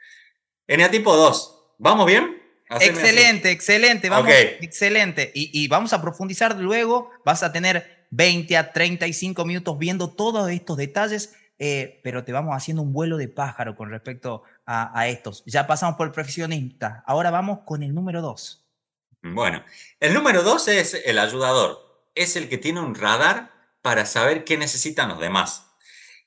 tipo 2. ¿Vamos bien? excelente, excelente, vamos, excelente. Y, vamos a profundizar luego, vas a tener 20 a 35 minutos viendo todos estos detalles, eh, pero te vamos haciendo un vuelo de pájaro con respecto a, estos. Ya pasamos por el profesionista, ahora vamos con el número 2. Bueno, el número 2 es el ayudador, es el que tiene un radar para saber qué necesitan los demás.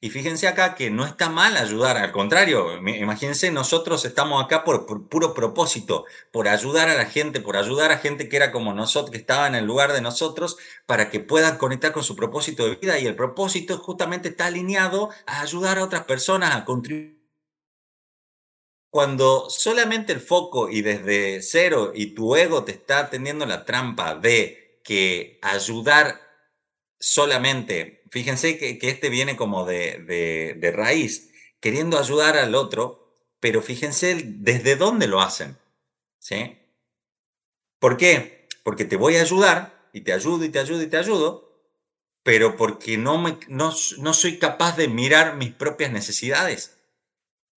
Y fíjense acá que no está mal ayudar, al contrario, imagínense, nosotros estamos acá por, puro propósito, por ayudar a la gente, por ayudar a gente que era como nosotros, que estaba en el lugar de nosotros, para que puedan conectar con su propósito de vida. Y el propósito justamente está alineado a ayudar a otras personas a contribuir. Cuando solamente el foco y desde cero y tu ego te está tendiendo la trampa de que ayudar solamente Fíjense que, este viene como de, raíz, queriendo ayudar al otro, pero fíjense desde dónde lo hacen. ¿sí? ¿Por qué? Porque te voy a ayudar y te ayudo y te ayudo y te ayudo, pero porque no, me, no, soy capaz de mirar mis propias necesidades.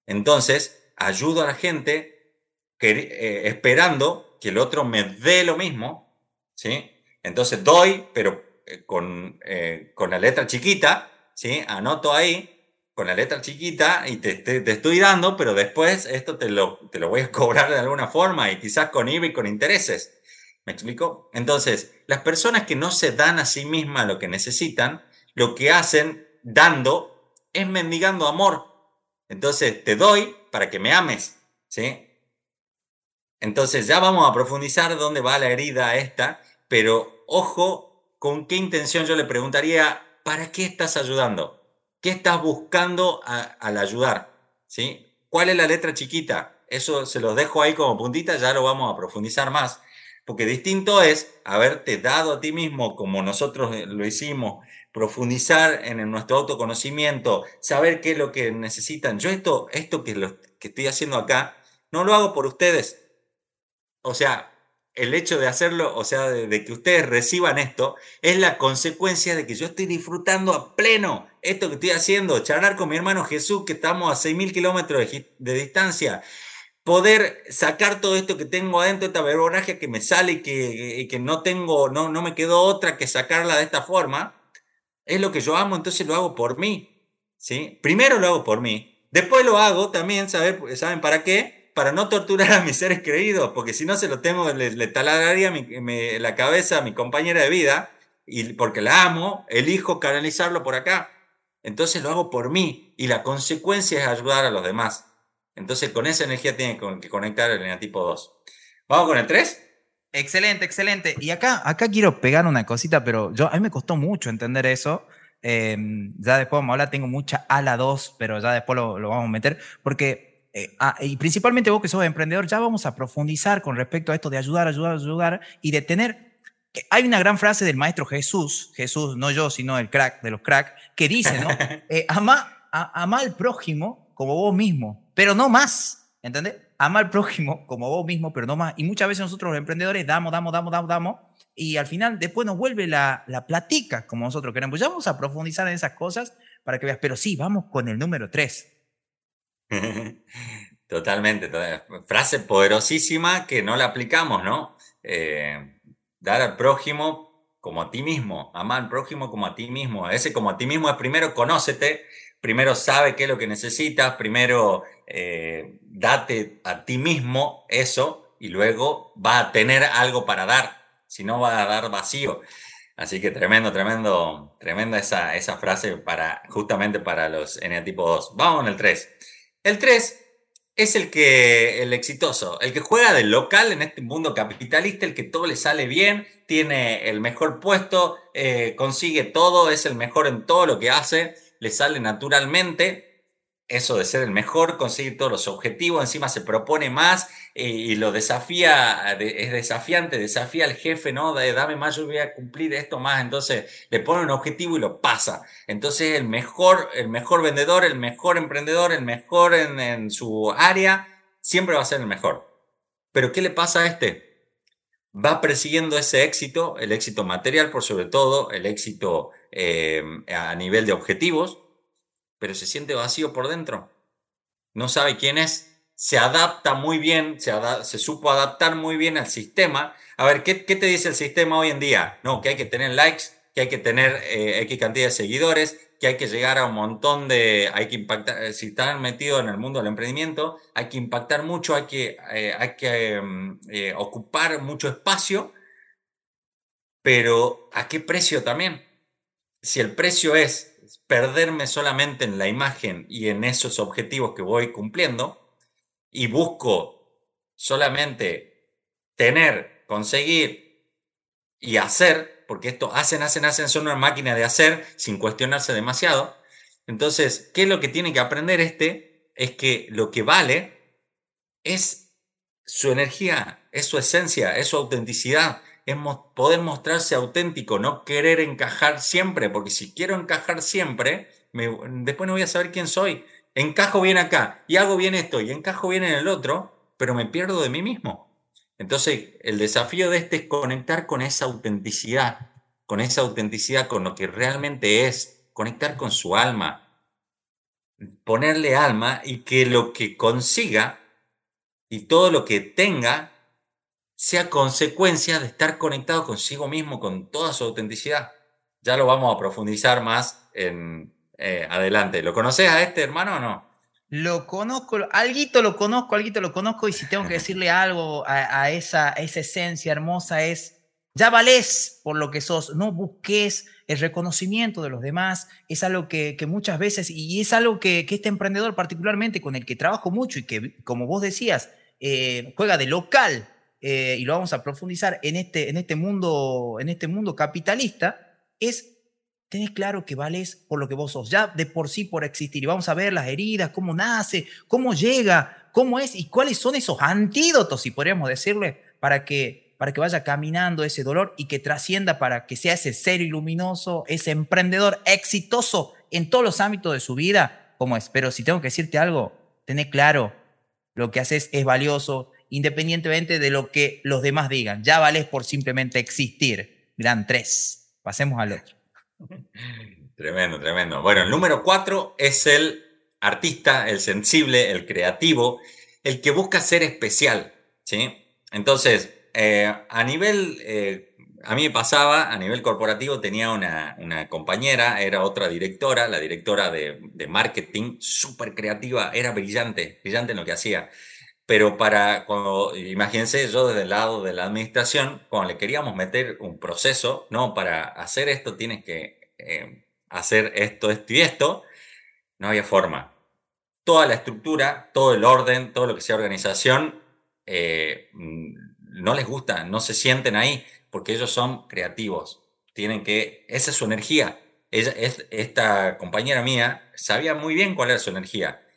Entonces, ayudo a la gente eh, esperando que el otro me dé lo mismo, ¿sí? Entonces doy, pero con, eh, con la letra chiquita, ¿sí? Anoto ahí con la letra chiquita y te, te, estoy dando, pero después esto te lo, te lo voy a cobrar de alguna forma y quizás con IVA y con intereses. ¿Me explico? Entonces, las personas que no se dan a sí mismas lo que necesitan, lo que hacen dando es mendigando amor. Entonces, te doy para que me ames, ¿sí? Entonces, ya vamos a profundizar dónde va la herida esta, pero ojo ¿con qué intención yo le preguntaría, ¿para qué estás ayudando? ¿Qué estás buscando al ayudar? ¿Sí? ¿Cuál es la letra chiquita? Eso se los dejo ahí como puntita, ya lo vamos a profundizar más. Porque distinto es haberte dado a ti mismo, como nosotros lo hicimos, profundizar en nuestro autoconocimiento, saber qué es lo que necesitan. Yo esto, esto que, lo, que estoy haciendo acá, no lo hago por ustedes. O sea, el hecho de hacerlo, o sea, de, que ustedes reciban esto, es la consecuencia de que yo estoy disfrutando a pleno esto que estoy haciendo, charlar con mi hermano Jesús, que estamos a 6.000 kilómetros de, distancia, poder sacar todo esto que tengo adentro, esta verborragia que me sale y que, que no tengo, no, no me quedó otra que sacarla de esta forma, es lo que yo amo, entonces lo hago por mí, ¿sí? Primero lo hago por mí, después lo hago también, ¿saben para qué? Para no torturar a mis seres queridos, porque si no se lo tengo, le, taladraría la cabeza a mi compañera de vida, y porque la amo, elijo canalizarlo por acá. Entonces lo hago por mí, y la consecuencia es ayudar a los demás. Entonces con esa energía tiene que conectar el enatipo 2. ¿Vamos con el 3? Excelente, excelente. Y acá, acá quiero pegar una cosita, pero yo, a mí me costó mucho entender eso. Em, ya después vamos tengo mucha ala 2, pero ya después lo, lo vamos a meter, porque eh, ah, y principalmente vos que sos emprendedor, ya vamos a profundizar con respecto a esto de ayudar, ayudar, ayudar y de tener... Hay una gran frase del maestro Jesús, Jesús, no yo, sino el crack de los crack, que dice, ¿no? Eh, ama, ama al prójimo como vos mismo, pero no más, ¿entendés? Ama al prójimo como vos mismo, pero no más. Y muchas veces nosotros los emprendedores damos, damos, damos, damos, damos, y al final después nos vuelve la, la platica como nosotros queremos. Ya vamos a profundizar en esas cosas para que veas, pero sí, vamos con el número tres. Totalmente, frase poderosísima que no la aplicamos, ¿no? Eh, dar al prójimo como a ti mismo, amar al prójimo como a ti mismo. Ese como a ti mismo es primero conócete, primero sabe qué es lo que necesitas, primero eh, date a ti mismo eso y luego va a tener algo para dar, si no va a dar vacío. Así que tremendo, tremendo, tremenda esa, frase para, justamente para los eneatipo 2. Vamos en el 3. El 3 es el que el exitoso, el que juega del local en este mundo capitalista, el que todo le sale bien, tiene el mejor puesto, eh, consigue todo, es el mejor en todo lo que hace, le sale naturalmente eso de ser el mejor, conseguir todos los objetivos, encima se propone más eh, y lo desafía, es desafiante, desafía al jefe, ¿no? dame más, yo voy a cumplir esto más, entonces le pone un objetivo y lo pasa. Entonces el mejor, el mejor vendedor, el mejor emprendedor, el mejor en, en su área, siempre va a ser el mejor. Pero ¿qué le pasa a este? Va persiguiendo ese éxito, el éxito material por sobre todo, el éxito eh, a nivel de objetivos, pero se siente vacío por dentro. No sabe quién es. Se adapta muy bien, se, se supo adaptar muy bien al sistema. A ver, ¿qué, ¿qué, te dice el sistema hoy en día? No, que hay que tener likes, que hay que tener eh, X cantidad de seguidores, que hay que llegar a un montón de, hay que impactar, eh, si están metidos en el mundo del emprendimiento, hay que impactar mucho, hay que, eh, hay que mm, ocupar mucho espacio, pero ¿a qué precio también? Si el precio es es perderme solamente en la imagen y en esos objetivos que voy cumpliendo y busco solamente tener, conseguir y hacer, porque esto hacen, hacen, hacen, son una máquina de hacer sin cuestionarse demasiado. Entonces, ¿qué es lo que tiene que aprender este? Es que lo que vale es su energía, es su esencia, es su autenticidad, es poder mostrarse auténtico, no querer encajar siempre, porque si quiero encajar siempre, después no voy a saber quién soy. Encajo bien acá y hago bien esto y encajo bien en el otro, pero me pierdo de mí mismo. Entonces, el desafío de este es conectar con esa autenticidad, con esa autenticidad, con lo que realmente es, conectar con su alma, ponerle alma y que lo que consiga y todo lo que tenga sea consecuencia de estar conectado consigo mismo con toda su autenticidad. Ya lo vamos a profundizar más en eh, adelante. ¿Lo conoces a este hermano o no? Lo conozco, alguito lo conozco, alguito lo conozco y si tengo que decirle algo a, esa, esa esencia hermosa es, ya valés por lo que sos, no busques el reconocimiento de los demás, es algo que, que muchas veces, y es algo que, que, este emprendedor particularmente con el que trabajo mucho y que, como vos decías, eh, juega de local, eh, y lo vamos a profundizar en este, en este, mundo, en este mundo capitalista, es tener claro que vales por lo que vos sos, ya de por sí por existir. Y vamos a ver las heridas, cómo nace, cómo llega, cómo es y cuáles son esos antídotos, si podríamos decirle, para que, para que vaya caminando ese dolor y que trascienda para que sea ese ser iluminoso, ese emprendedor exitoso en todos los ámbitos de su vida, como es. Pero si tengo que decirte algo, tener claro, lo que haces es valioso, independientemente de lo que los demás digan. Ya vales por simplemente existir. Gran tres. Pasemos al otro. Tremendo, tremendo. Bueno, el número cuatro es el artista, el sensible, el creativo, el que busca ser especial. ¿sí? Entonces, eh, a nivel, eh, a mí me pasaba, a nivel corporativo tenía una, una compañera, era otra directora, la directora de, de marketing, súper creativa, era brillante, brillante en lo que hacía. Pero para, cuando, imagínense, yo desde el lado de la administración, cuando le queríamos meter un proceso, no, para hacer esto tienes que eh, hacer esto, esto y esto, no había forma. Toda la estructura, todo el orden, todo lo que sea organización, eh, no les gusta, no se sienten ahí, porque ellos son creativos. Tienen que, esa es su energía. Ella, esta compañera mía sabía muy bien cuál era su energía.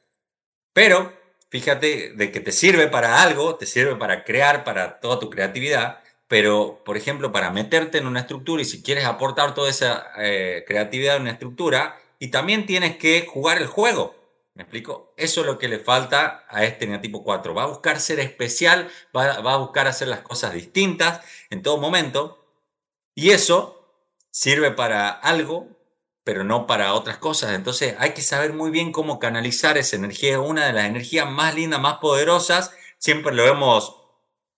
Pero fíjate de que te sirve para algo, te sirve para crear, para toda tu creatividad, pero, por ejemplo, para meterte en una estructura y si quieres aportar toda esa eh, creatividad en una estructura, y también tienes que jugar el juego. ¿Me explico? Eso es lo que le falta a este neotipo 4. Va a buscar ser especial, va, va a buscar hacer las cosas distintas en todo momento, y eso sirve para algo pero no para otras cosas. Entonces hay que saber muy bien cómo canalizar esa energía. Una de las energías más lindas, más poderosas, siempre lo hemos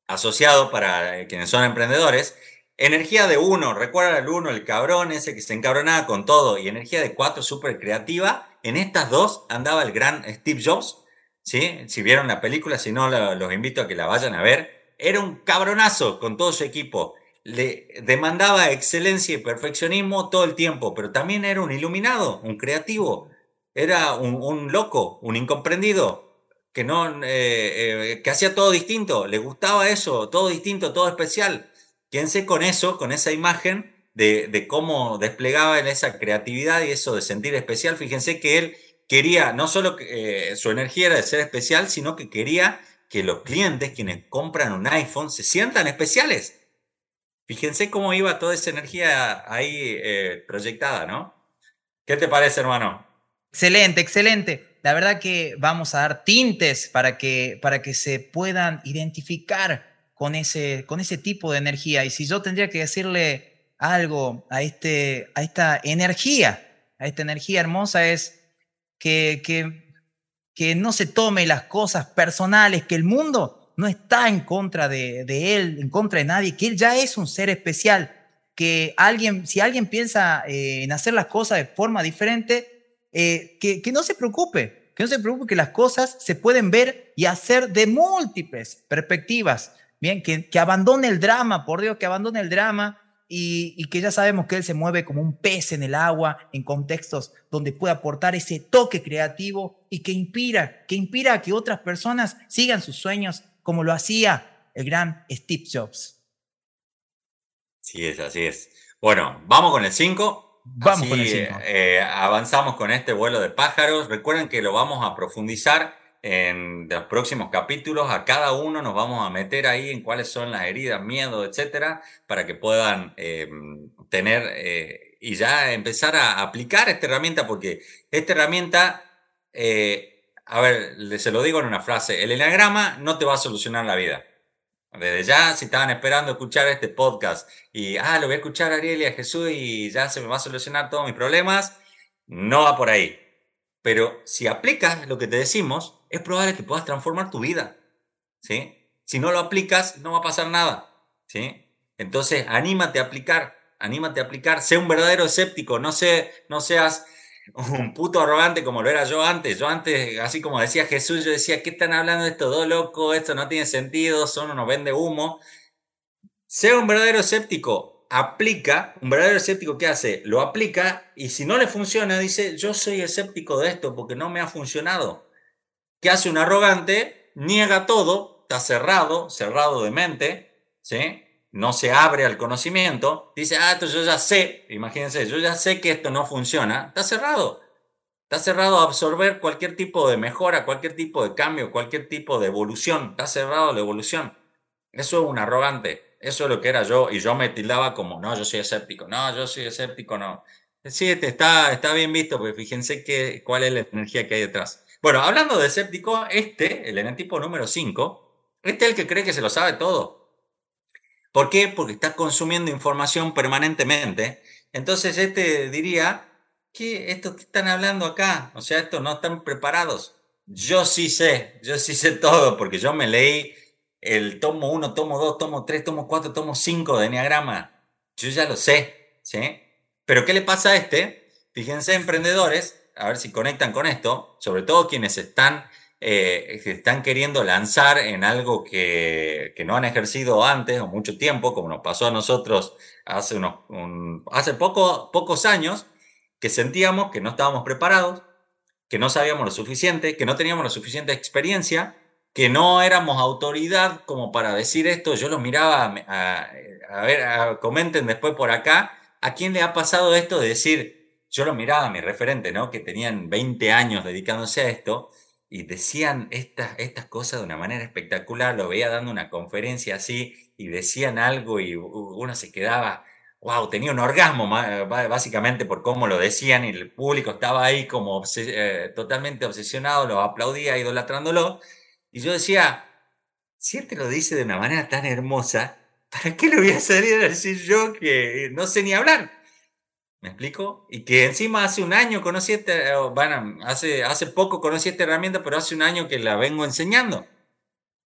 asociado para eh, quienes son emprendedores. Energía de uno, recuerda el uno, el cabrón ese que se encabronaba con todo, y energía de cuatro, súper creativa. En estas dos andaba el gran Steve Jobs, ¿sí? Si vieron la película, si no, los invito a que la vayan a ver. Era un cabronazo con todo su equipo le demandaba excelencia y perfeccionismo todo el tiempo, pero también era un iluminado, un creativo, era un, loco, un incomprendido, que, no, eh, eh, que hacía todo distinto, le gustaba eso, todo distinto, todo especial. Quédense con eso, con esa imagen de, cómo desplegaba en esa creatividad y eso de sentir especial. Fíjense que él quería, no solo eh, su energía era de ser especial, sino que quería que los clientes, quienes compran un iPhone, se sientan especiales Fíjense cómo iba toda esa energía ahí eh, proyectada, ¿no? ¿Qué te parece, hermano? Excelente, excelente. La verdad que vamos a dar tintes para que, para que se puedan identificar con ese, con ese tipo de energía. Y si yo tendría que decirle algo a, este, a esta energía, a esta energía hermosa, es que, que, que no se tome las cosas personales, que el mundo no está en contra de, él, en contra de nadie, que él ya es un ser especial, que alguien, si alguien piensa eh, en hacer las cosas de forma diferente, eh, que, no se preocupe, que no se preocupe que las cosas se pueden ver y hacer de múltiples perspectivas, bien, que, abandone el drama, por Dios, que abandone el drama y, que ya sabemos que él se mueve como un pez en el agua, en contextos donde puede aportar ese toque creativo y que inspira, que inspira a que otras personas sigan sus sueños como lo hacía el gran Steve Jobs. Sí es, así es. Bueno, vamos con el 5. Vamos con el 5. Eh, avanzamos con este vuelo de pájaros. Recuerden que lo vamos a profundizar en los próximos capítulos. A cada uno nos vamos a meter ahí en cuáles son las heridas, miedo, etcétera, para que puedan eh, tener eh, y ya empezar a aplicar esta herramienta, porque esta herramienta, eh, a ver, se lo digo en una frase: el enagrama no te va a solucionar la vida. Desde ya, si estaban esperando escuchar este podcast y, ah, lo voy a escuchar a Ariel y a Jesús y ya se me va a solucionar todos mis problemas, no va por ahí. Pero si aplicas lo que te decimos, es probable que puedas transformar tu vida. ¿sí? Si no lo aplicas, no va a pasar nada. ¿sí? Entonces, anímate a aplicar, anímate a aplicar. Sé un verdadero escéptico, no, sé, no seas un puto arrogante como lo era yo antes. Yo antes, así como decía Jesús, yo decía, ¿qué están hablando de esto? Dos loco, esto no tiene sentido, son unos vende humo. Sé un verdadero escéptico, aplica, un verdadero escéptico ¿qué hace? Lo aplica y si no le funciona, dice, yo soy escéptico de esto porque no me ha funcionado. ¿Qué hace un arrogante? Niega todo, está cerrado, cerrado de mente, ¿sí? No se abre al conocimiento, dice, ah, esto yo ya sé, imagínense, yo ya sé que esto no funciona, está cerrado. Está cerrado a absorber cualquier tipo de mejora, cualquier tipo de cambio, cualquier tipo de evolución. Está cerrado la evolución. Eso es un arrogante. Eso es lo que era yo, y yo me tildaba como, no, yo soy escéptico, no, yo soy escéptico, no. Sí, este, está, está bien visto, porque fíjense que, cuál es la energía que hay detrás. Bueno, hablando de escéptico, este, el enetipo número 5, este es el que cree que se lo sabe todo. ¿Por qué? Porque está consumiendo información permanentemente. Entonces, este diría, ¿qué? ¿Estos que están hablando acá? O sea, estos no están preparados. Yo sí sé, yo sí sé todo, porque yo me leí el tomo 1, tomo 2, tomo 3, tomo 4, tomo 5 de Enneagrama. Yo ya lo sé, ¿sí? Pero ¿qué le pasa a este? Fíjense, emprendedores, a ver si conectan con esto, sobre todo quienes están, eh, están queriendo lanzar en algo que, que, no han ejercido antes o mucho tiempo, como nos pasó a nosotros hace, unos, hace poco, pocos años, que sentíamos que no estábamos preparados, que no sabíamos lo suficiente, que no teníamos la suficiente experiencia que no éramos autoridad como para decir esto. Yo los miraba, a, ver, comenten después por acá, ¿a quién le ha pasado esto de decir, yo lo miraba a mi referente, ¿no? Que tenían 20 años dedicándose a esto y decían estas, estas cosas de una manera espectacular, lo veía dando una conferencia así y decían algo y uno se quedaba, wow, tenía un orgasmo básicamente por cómo lo decían y el público estaba ahí como eh, totalmente obsesionado, lo aplaudía idolatrándolo. Y yo decía, si él te lo dice de una manera tan hermosa, ¿para qué le voy a salir a decir yo que no sé ni hablar? ¿Me explico? Y que encima hace un año conocí esta, bueno, hace, hace poco conocí esta herramienta, pero hace un año que la vengo enseñando.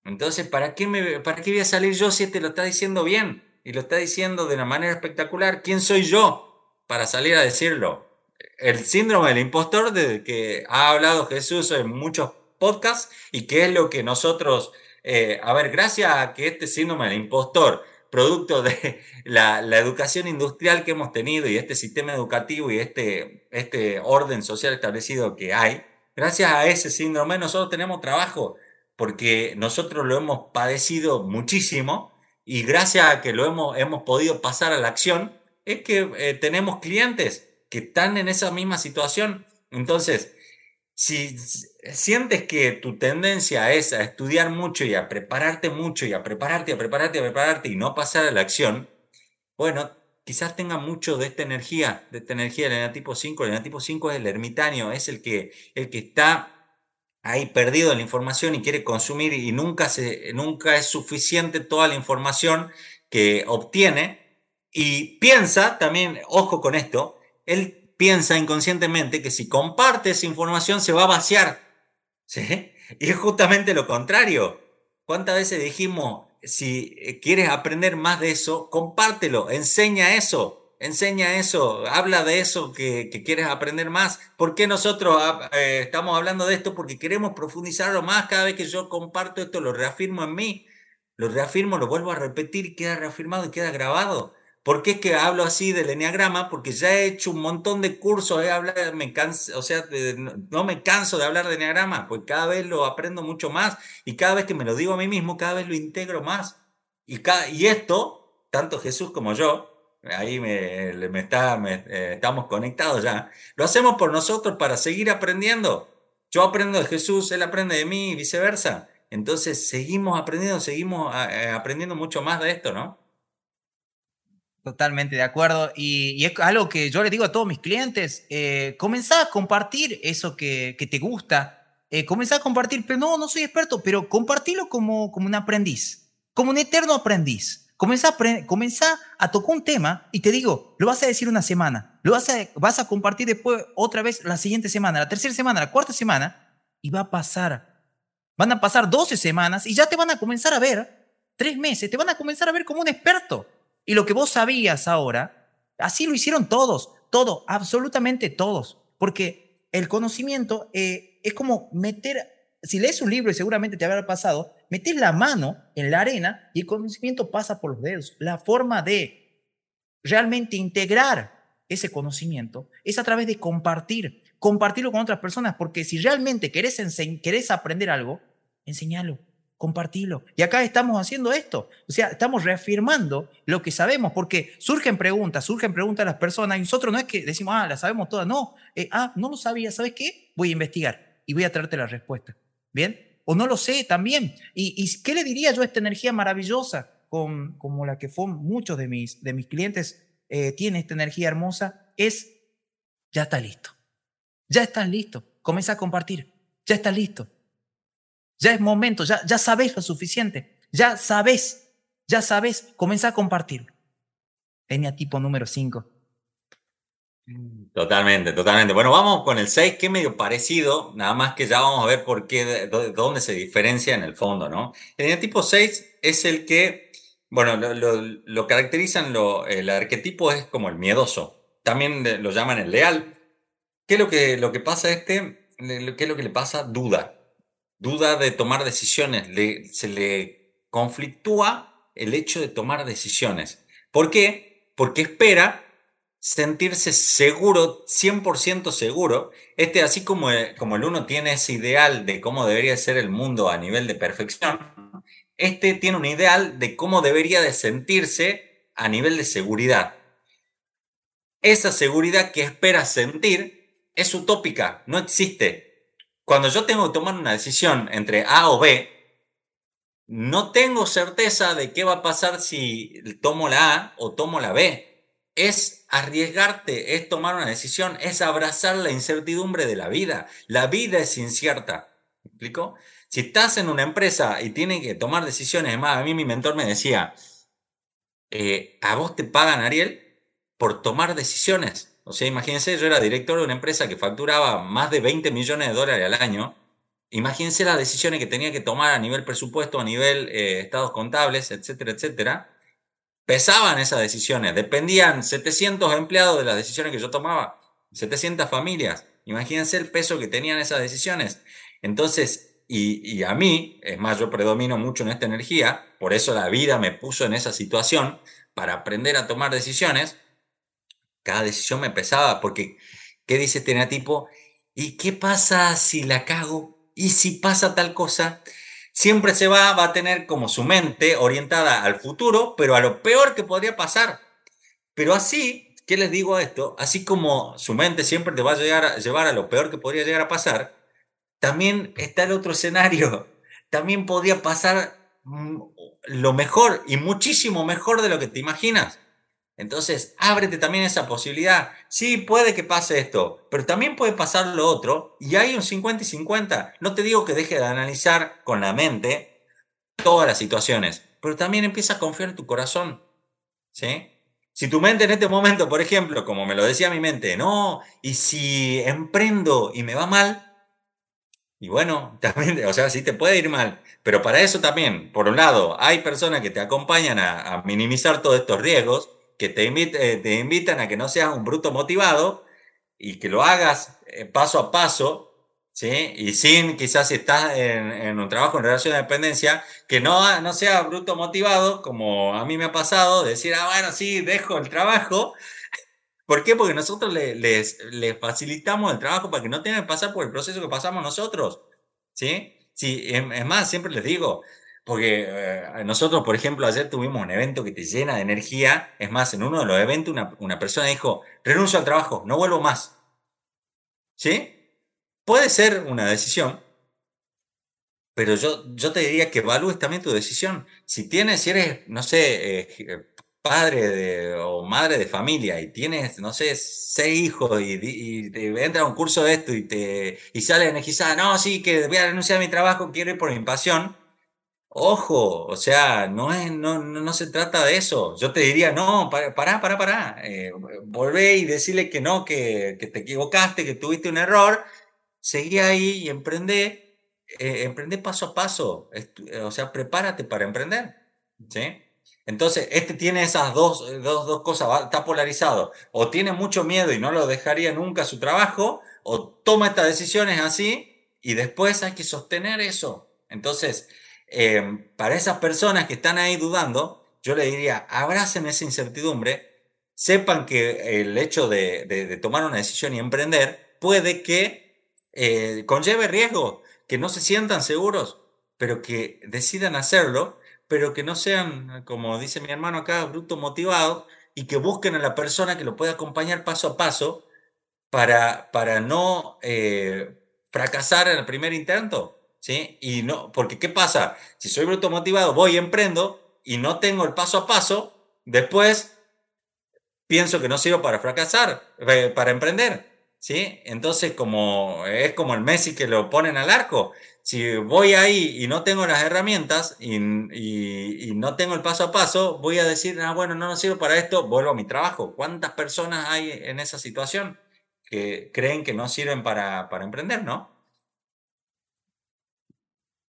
Entonces, ¿para qué, me, ¿para qué voy a salir yo si este lo está diciendo bien? Y lo está diciendo de una manera espectacular. ¿Quién soy yo para salir a decirlo? El síndrome del impostor de que ha hablado Jesús en muchos podcast y qué es lo que nosotros, eh, a ver, gracias a que este síndrome del impostor, producto de la, educación industrial que hemos tenido y este sistema educativo y este, este orden social establecido que hay, gracias a ese síndrome nosotros tenemos trabajo porque nosotros lo hemos padecido muchísimo y gracias a que lo hemos, hemos podido pasar a la acción, es que eh, tenemos clientes que están en esa misma situación. Entonces, si sientes que tu tendencia es a estudiar mucho y a prepararte mucho y a prepararte, a prepararte, a prepararte y no pasar a la acción, bueno, quizás tenga mucho de esta energía, de esta energía del enatipo 5. El enatipo 5 es el ermitaño, es el que, el que está ahí perdido en la información y quiere consumir y nunca, se, nunca es suficiente toda la información que obtiene y piensa también, ojo con esto, él piensa inconscientemente que si comparte esa información se va a vaciar. ¿sí? Y es justamente lo contrario. ¿Cuántas veces dijimos, si eh, quieres aprender más de eso, compártelo, enseña eso, enseña eso, habla de eso que, quieres aprender más. ¿Por qué nosotros ah, eh, estamos hablando de esto? Porque queremos profundizarlo más. Cada vez que yo comparto esto, lo reafirmo en mí, lo reafirmo, lo vuelvo a repetir queda reafirmado y queda grabado. ¿Por qué es que hablo así del enneagrama? Porque ya he hecho un montón de cursos, he hablado, me canso, o sea, no me canso de hablar de enneagrama, pues cada vez lo aprendo mucho más y cada vez que me lo digo a mí mismo, cada vez lo integro más. Y, y esto, tanto Jesús como yo, ahí me, me está, eh, estamos conectados ya, lo hacemos por nosotros para seguir aprendiendo. Yo aprendo de Jesús, Él aprende de mí y viceversa. Entonces seguimos aprendiendo, seguimos eh, aprendiendo mucho más de esto, ¿no? Totalmente de acuerdo. Y, es algo que yo le digo a todos mis clientes, eh, comenzá a compartir eso que, te gusta, eh, comenzá a compartir, pero no, no soy experto, pero compartirlo como, como un aprendiz, como un eterno aprendiz. Comenzá a, comenzá a tocar un tema y te digo, lo vas a decir una semana, lo vas a, vas a compartir después otra vez la siguiente semana, la tercera semana, la cuarta semana, y va a pasar. Van a pasar 12 semanas y ya te van a comenzar a ver, tres meses, te van a comenzar a ver como un experto. Y lo que vos sabías ahora, así lo hicieron todos, todo, absolutamente todos, porque el conocimiento eh, es como meter, si lees un libro y seguramente te habrá pasado, metes la mano en la arena y el conocimiento pasa por los dedos. La forma de realmente integrar ese conocimiento es a través de compartir, compartirlo con otras personas, porque si realmente querés, querés aprender algo, enséñalo compartilo. Y acá estamos haciendo esto. O sea, estamos reafirmando lo que sabemos, porque surgen preguntas, surgen preguntas a las personas, y nosotros no es que decimos, ah, la sabemos todas, no, eh, ah, no lo sabía, ¿sabes qué? Voy a investigar y voy a traerte la respuesta. ¿Bien? O no lo sé también. ¿Y, qué le diría yo a esta energía maravillosa, con, como la que fue muchos de mis, de mis clientes eh, tienen esta energía hermosa? Es, ya está listo. Ya estás listo. Comienza a compartir. Ya está listo ya es momento, ya, ya lo suficiente. Ya sabes, ya sabes, comienza a compartir. tipo número 5. Totalmente, totalmente. Bueno, vamos con el 6, que es medio parecido, nada más que ya vamos a ver por qué, de, dónde se diferencia en el fondo, ¿no? El tipo 6 es el que, bueno, lo, caracterizan, lo, el arquetipo es como el miedoso. También lo llaman el leal. ¿Qué es lo que, lo que pasa a este? ¿Qué es lo que le pasa? Duda duda de tomar decisiones, se le conflictúa el hecho de tomar decisiones. ¿Por qué? Porque espera sentirse seguro, 100% seguro. Este, así como el, como el uno tiene ese ideal de cómo debería ser el mundo a nivel de perfección, este tiene un ideal de cómo debería de sentirse a nivel de seguridad. Esa seguridad que espera sentir es utópica, no existe cuando yo tengo que tomar una decisión entre A o B, no tengo certeza de qué va a pasar si tomo la A o tomo la B. Es arriesgarte, es tomar una decisión, es abrazar la incertidumbre de la vida. La vida es incierta. ¿Me explico? Si estás en una empresa y tienes que tomar decisiones, además, a mí mi mentor me decía, eh, a vos te pagan, Ariel, por tomar decisiones. O sea, imagínense, yo era director de una empresa que facturaba más de 20 millones de dólares al año. Imagínense las decisiones que tenía que tomar a nivel presupuesto, a nivel eh, estados contables, etcétera, etcétera. Pesaban esas decisiones, dependían 700 empleados de las decisiones que yo tomaba, 700 familias. Imagínense el peso que tenían esas decisiones. Entonces, y, y, a mí, es más, yo predomino mucho en esta energía, por eso la vida me puso en esa situación, para aprender a tomar decisiones, cada decisión me pesaba, porque, ¿qué dice este tipo? ¿Y qué pasa si la cago? ¿Y si pasa tal cosa? Siempre se va, va a tener como su mente orientada al futuro, pero a lo peor que podría pasar. Pero así, ¿qué les digo a esto? Así como su mente siempre te va a, llegar a llevar a lo peor que podría llegar a pasar, también está el otro escenario. También podría pasar mm, lo mejor y muchísimo mejor de lo que te imaginas. Entonces, ábrete también esa posibilidad. Sí, puede que pase esto, pero también puede pasar lo otro y hay un 50 y 50. No te digo que deje de analizar con la mente todas las situaciones, pero también empieza a confiar en tu corazón. ¿Sí? Si tu mente en este momento, por ejemplo, como me lo decía mi mente, no, y si emprendo y me va mal, y bueno, también, o sea, sí te puede ir mal, pero para eso también, por un lado, hay personas que te acompañan a, a minimizar todos estos riesgos, que te, eh, te invitan a que no seas un bruto motivado y que lo hagas eh, paso a paso ¿sí? Y sin, quizás si estás en, un trabajo en relación de dependencia, que no, no sea bruto motivado, como a mí me ha pasado, decir, ah, bueno, sí, dejo el trabajo. ¿Por qué? Porque nosotros les, les facilitamos el trabajo para que no tengan que pasar por el proceso que pasamos nosotros, ¿sí? Sí, es más, siempre les digo, porque eh, nosotros, por ejemplo, ayer tuvimos un evento que te llena de energía. Es más, en uno de los eventos una, una persona dijo, renuncio al trabajo, no vuelvo más. ¿Sí? Puede ser una decisión, pero yo, yo te diría que evalúes también tu decisión. Si tienes, si eres, no sé, eh, padre de, o madre de familia y tienes, no sé, seis hijos y, te entra a un curso de esto y, te, y sale energizada, no, sí, que voy a renunciar a mi trabajo, quiero ir por mi pasión. Ojo, o sea, no, es, no, no, se trata de eso. Yo te diría, no, pará, pará, pará. Eh, volvé y decirle que no, que, que, te equivocaste, que tuviste un error seguí ahí y emprende, eh, emprende paso a paso, eh, o sea, prepárate para emprender, ¿sí? Entonces, este tiene esas dos, dos, dos cosas, está polarizado, o tiene mucho miedo y no lo dejaría nunca su trabajo, o toma estas decisiones así y después hay que sostener eso. Entonces, em, para esas personas que están ahí dudando, yo le diría, abracen esa incertidumbre, sepan que el hecho de, tomar una decisión y emprender puede que eh, conlleve riesgo, que no se sientan seguros, pero que decidan hacerlo, pero que no sean, como dice mi hermano acá, bruto motivados y que busquen a la persona que lo pueda acompañar paso a paso para, para no eh, fracasar en el primer intento. ¿Sí? Y no, porque ¿qué pasa? Si soy bruto motivado, voy y emprendo y no tengo el paso a paso, después pienso que no sirvo para fracasar, eh, para emprender. ¿sí? Entonces, como es como el Messi que lo ponen al arco, si voy ahí y no tengo las herramientas y, no tengo el paso a paso, voy a decir, ah, bueno, no, no sirvo para esto, vuelvo a mi trabajo. ¿Cuántas personas hay en esa situación que creen que no sirven para, para emprender, no?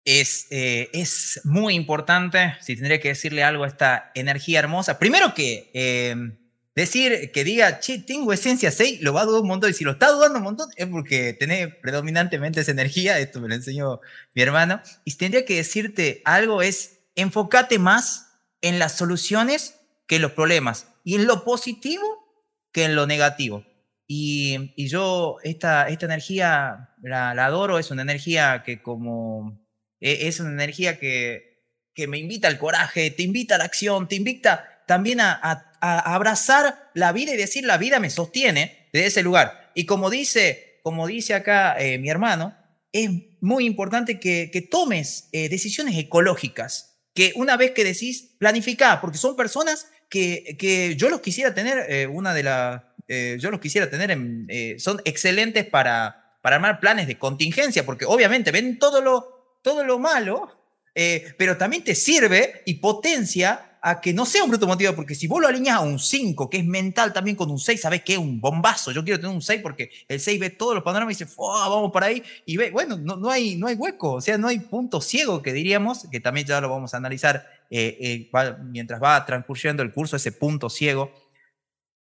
Es, eh, es, muy importante, si tendría que decirle algo a esta energía hermosa. Primero que eh, Decir que diga, che, tengo esencia 6, lo va a dudar un montón. Y si lo está dudando un montón, es porque tenés predominantemente esa energía. Esto me lo enseñó mi hermano. Y si tendría que decirte algo, es enfócate más en las soluciones que en los problemas. Y en lo positivo que en lo negativo. Y, y yo esta, esta energía la, la, adoro, es una energía que como... E, es una energía que, que me invita al coraje, te invita a la acción, te invita también a, a abrazar la vida y decir la vida me sostiene de ese lugar. Y como dice, como dice acá eh, mi hermano, es muy importante que, que tomes eh, decisiones ecológicas, que una vez que decís, planificar, porque son personas que, que yo los quisiera tener, eh, una de las, yo los quisiera tener, en, son excelentes para, para armar planes de contingencia, porque obviamente ven todo lo, todo lo malo, pero también te sirve y potencia a que no sea un bruto motivo, porque si vos lo alineas a un 5, que es mental también con un 6, sabes que es un bombazo. Yo quiero tener un 6 porque el 6 ve todos los panoramas y dice, vamos por ahí. Y ve, bueno, no, no, hay, no hay hueco, o sea, no hay punto ciego que diríamos, que también ya lo vamos a analizar eh, eh, mientras va transcurriendo el curso, ese punto ciego.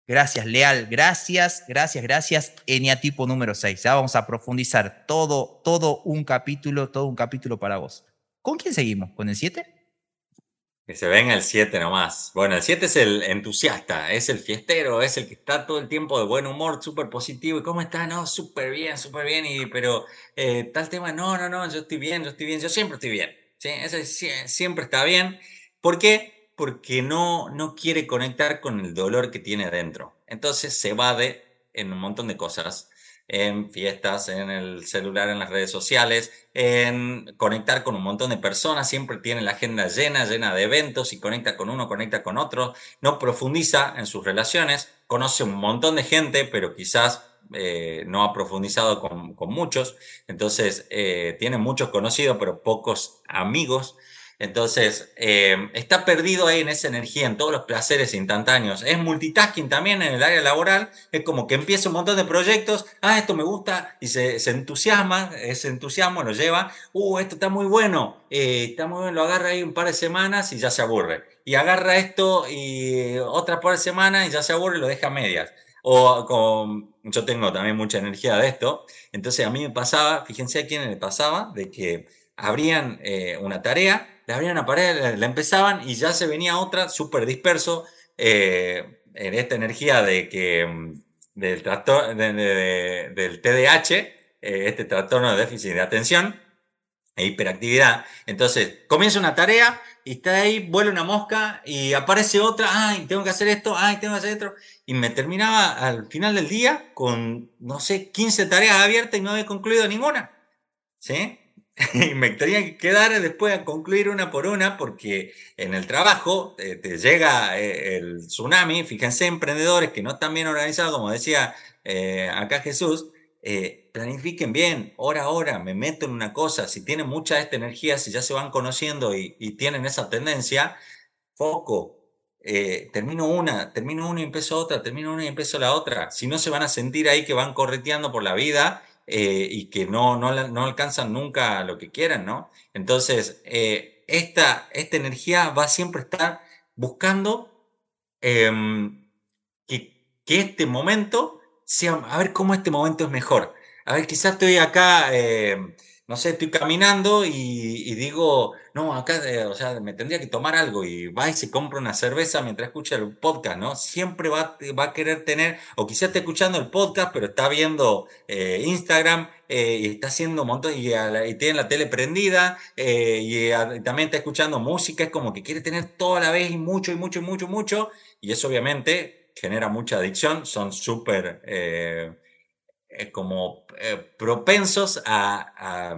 Gracias, Leal. Gracias, gracias, gracias. Eniatipo número 6. Ya vamos a profundizar todo, todo un capítulo, todo un capítulo para vos. ¿Con quién seguimos? ¿Con el 7? Que se venga el 7 nomás. Bueno, el 7 es el entusiasta, es el fiestero, es el que está todo el tiempo de buen humor, súper positivo. ¿Y cómo está? No, súper bien, súper bien. Y, pero eh, tal tema, no, no, no, yo estoy bien, yo estoy bien, yo siempre estoy bien. ¿sí? Siempre está bien. ¿Por qué? Porque no, no quiere conectar con el dolor que tiene dentro. Entonces se evade en un montón de cosas en fiestas, en el celular, en las redes sociales, en conectar con un montón de personas, siempre tiene la agenda llena, llena de eventos y conecta con uno, conecta con otro, no profundiza en sus relaciones, conoce un montón de gente, pero quizás eh, no ha profundizado con, muchos, entonces eh, tiene muchos conocidos, pero pocos amigos. Entonces, eh, está perdido ahí en esa energía, en todos los placeres instantáneos. Es multitasking también en el área laboral. Es como que empieza un montón de proyectos. Ah, esto me gusta. Y se, entusiasma. Ese entusiasmo lo lleva. Uh, esto está muy bueno. Eh, está muy bueno. Lo agarra ahí un par de semanas y ya se aburre. Y agarra esto y otra par de semanas y ya se aburre y lo deja a medias. O con yo tengo también mucha energía de esto, entonces a mí me pasaba, fíjense a quién le pasaba, de que abrían eh, una tarea, la abrían a pared, la, empezaban y ya se venía otra súper disperso eh, en esta energía de que mm, del, del TDAH, eh, este trastorno de déficit de atención e hiperactividad. Entonces, comienza una tarea y está ahí, vuela una mosca y aparece otra, ay, tengo que hacer esto, ay, tengo que hacer esto. Y me terminaba al final del día con, no sé, 15 tareas abiertas y no había concluido ninguna. ¿Sí? me tenía que quedar después a concluir una por una porque en el trabajo eh, te llega eh, el tsunami, fíjense emprendedores que no están bien organizados, como decía eh, acá Jesús, planifiquen bien, hora a hora, me meto en una cosa, si tienen mucha esta energía, si ya se van conociendo y, y tienen esa tendencia, foco, termino una, termino una y empiezo otra, termino una y empiezo la otra, si no se van a sentir ahí que van correteando por la vida eh, y que no, no, no, alcanzan nunca lo que quieran, ¿no? Entonces, eh, esta, esta energía va siempre a estar buscando em, que, que, este momento sea, a ver cómo este momento es mejor. A ver, quizás estoy acá em, no sé, estoy caminando y, digo, no, acá, eh, o sea, me tendría que tomar algo y va y se compra una cerveza mientras escucha el podcast, ¿no? Siempre va, va a querer tener, o quizás está escuchando el podcast, pero está viendo eh, Instagram eh, y está haciendo un montón, y, tiene la tele prendida y, también está escuchando música, es como que quiere tener toda la vez y mucho y mucho y mucho y mucho, y eso obviamente genera mucha adicción, son súper eh, como eh, propensos a,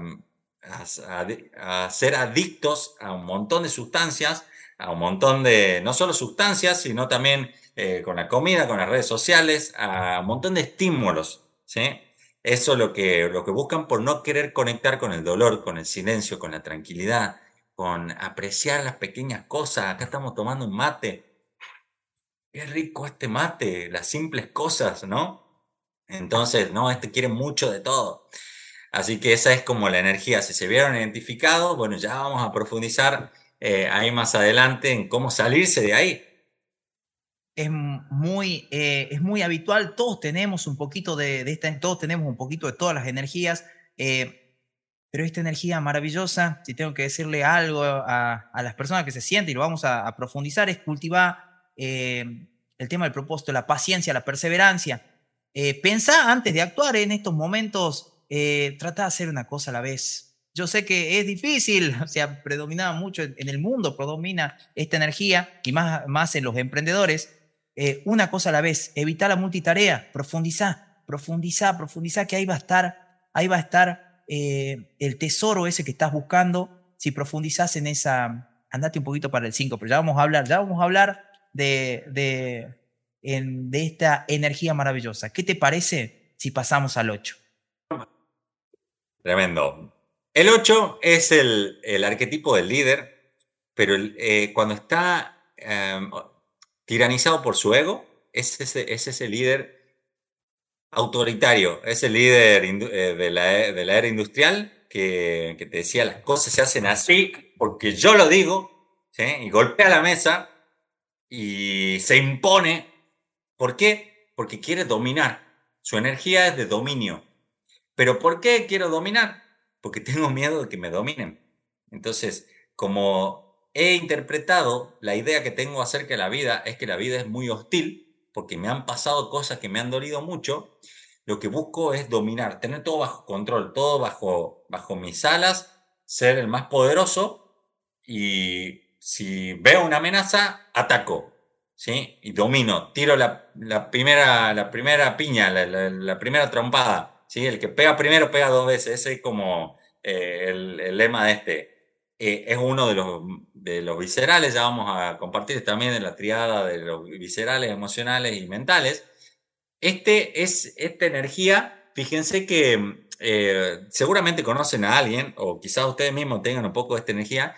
ser adictos a un montón de sustancias, a un montón de, no solo sustancias, sino también eh, con la comida, con las redes sociales, a un montón de estímulos. ¿sí? Eso es lo que, lo que buscan por no querer conectar con el dolor, con el silencio, con la tranquilidad, con apreciar las pequeñas cosas. Acá estamos tomando un mate. Qué rico este mate, las simples cosas, ¿no? Entonces, no, este quiere mucho de todo. Así que esa es como la energía. Si se vieron identificados, bueno, ya vamos a profundizar eh, ahí más adelante en cómo salirse de ahí. Es muy, eh, es muy habitual, todos tenemos un poquito de, esta, todos tenemos un poquito de todas las energías, eh, pero esta energía maravillosa, si tengo que decirle algo a, las personas que se sienten y lo vamos a, a profundizar, es cultivar el tema del propósito, la paciencia, la perseverancia eh, pensá antes de actuar en estos momentos, eh, trata de hacer una cosa a la vez. Yo sé que es difícil, o sea, predomina mucho en el mundo, predomina esta energía y más, más en los emprendedores. Eh, una cosa a la vez, evita la multitarea, profundizá, profundizá, profundizá, que ahí va a estar, ahí va a estar eh, el tesoro ese que estás buscando. Si profundizás en esa, andate un poquito para el 5, pero ya vamos a hablar, ya vamos a hablar de, de de esta energía maravillosa. ¿Qué te parece si pasamos al 8? Tremendo. El 8 es el, arquetipo del líder, pero eh, cuando está em, tiranizado por su ego, es ese, es ese líder autoritario, es el líder eh, de, la, de, la, era industrial que, que, te decía las cosas se hacen así porque yo lo digo, y golpea la mesa y se impone ¿Por qué? Porque quiere dominar. Su energía es de dominio. ¿Pero por qué quiero dominar? Porque tengo miedo de que me dominen. Entonces, como he interpretado la idea que tengo acerca de la vida es que la vida es muy hostil, porque me han pasado cosas que me han dolido mucho, lo que busco es dominar, tener todo bajo control, todo bajo, bajo mis alas, ser el más poderoso y si veo una amenaza, ataco. ¿Sí? Y domino, tiro la, primera, la primera piña, la, primera trompada, ¿sí? El que pega primero pega dos veces, ese es como eh, el, lema de este. Eh, es uno de los, de los viscerales, ya vamos a compartir también en la triada de los viscerales, emocionales y mentales. Este es esta energía, fíjense que eh, seguramente conocen a alguien, o quizás ustedes mismos tengan un poco de esta energía,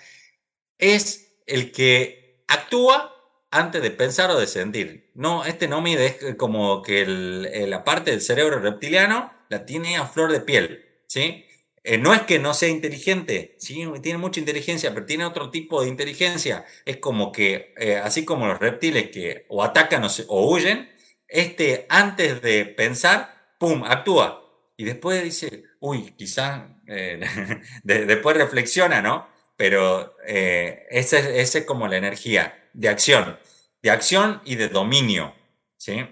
es el que actúa antes de pensar o de sentir. No, este no mide, es como que la parte del cerebro reptiliano la tiene a flor de piel, ¿sí? Eh, no es que no sea inteligente, ¿sí? tiene mucha inteligencia, pero tiene otro tipo de inteligencia. Es como que, eh, así como los reptiles que o atacan o, huyen, este antes de pensar ¡pum!, actúa. Y después dice, uy, quizás, eh, después reflexiona, ¿no? Pero eh, esa, es como la energía de acción, de acción y de dominio, ¿sí?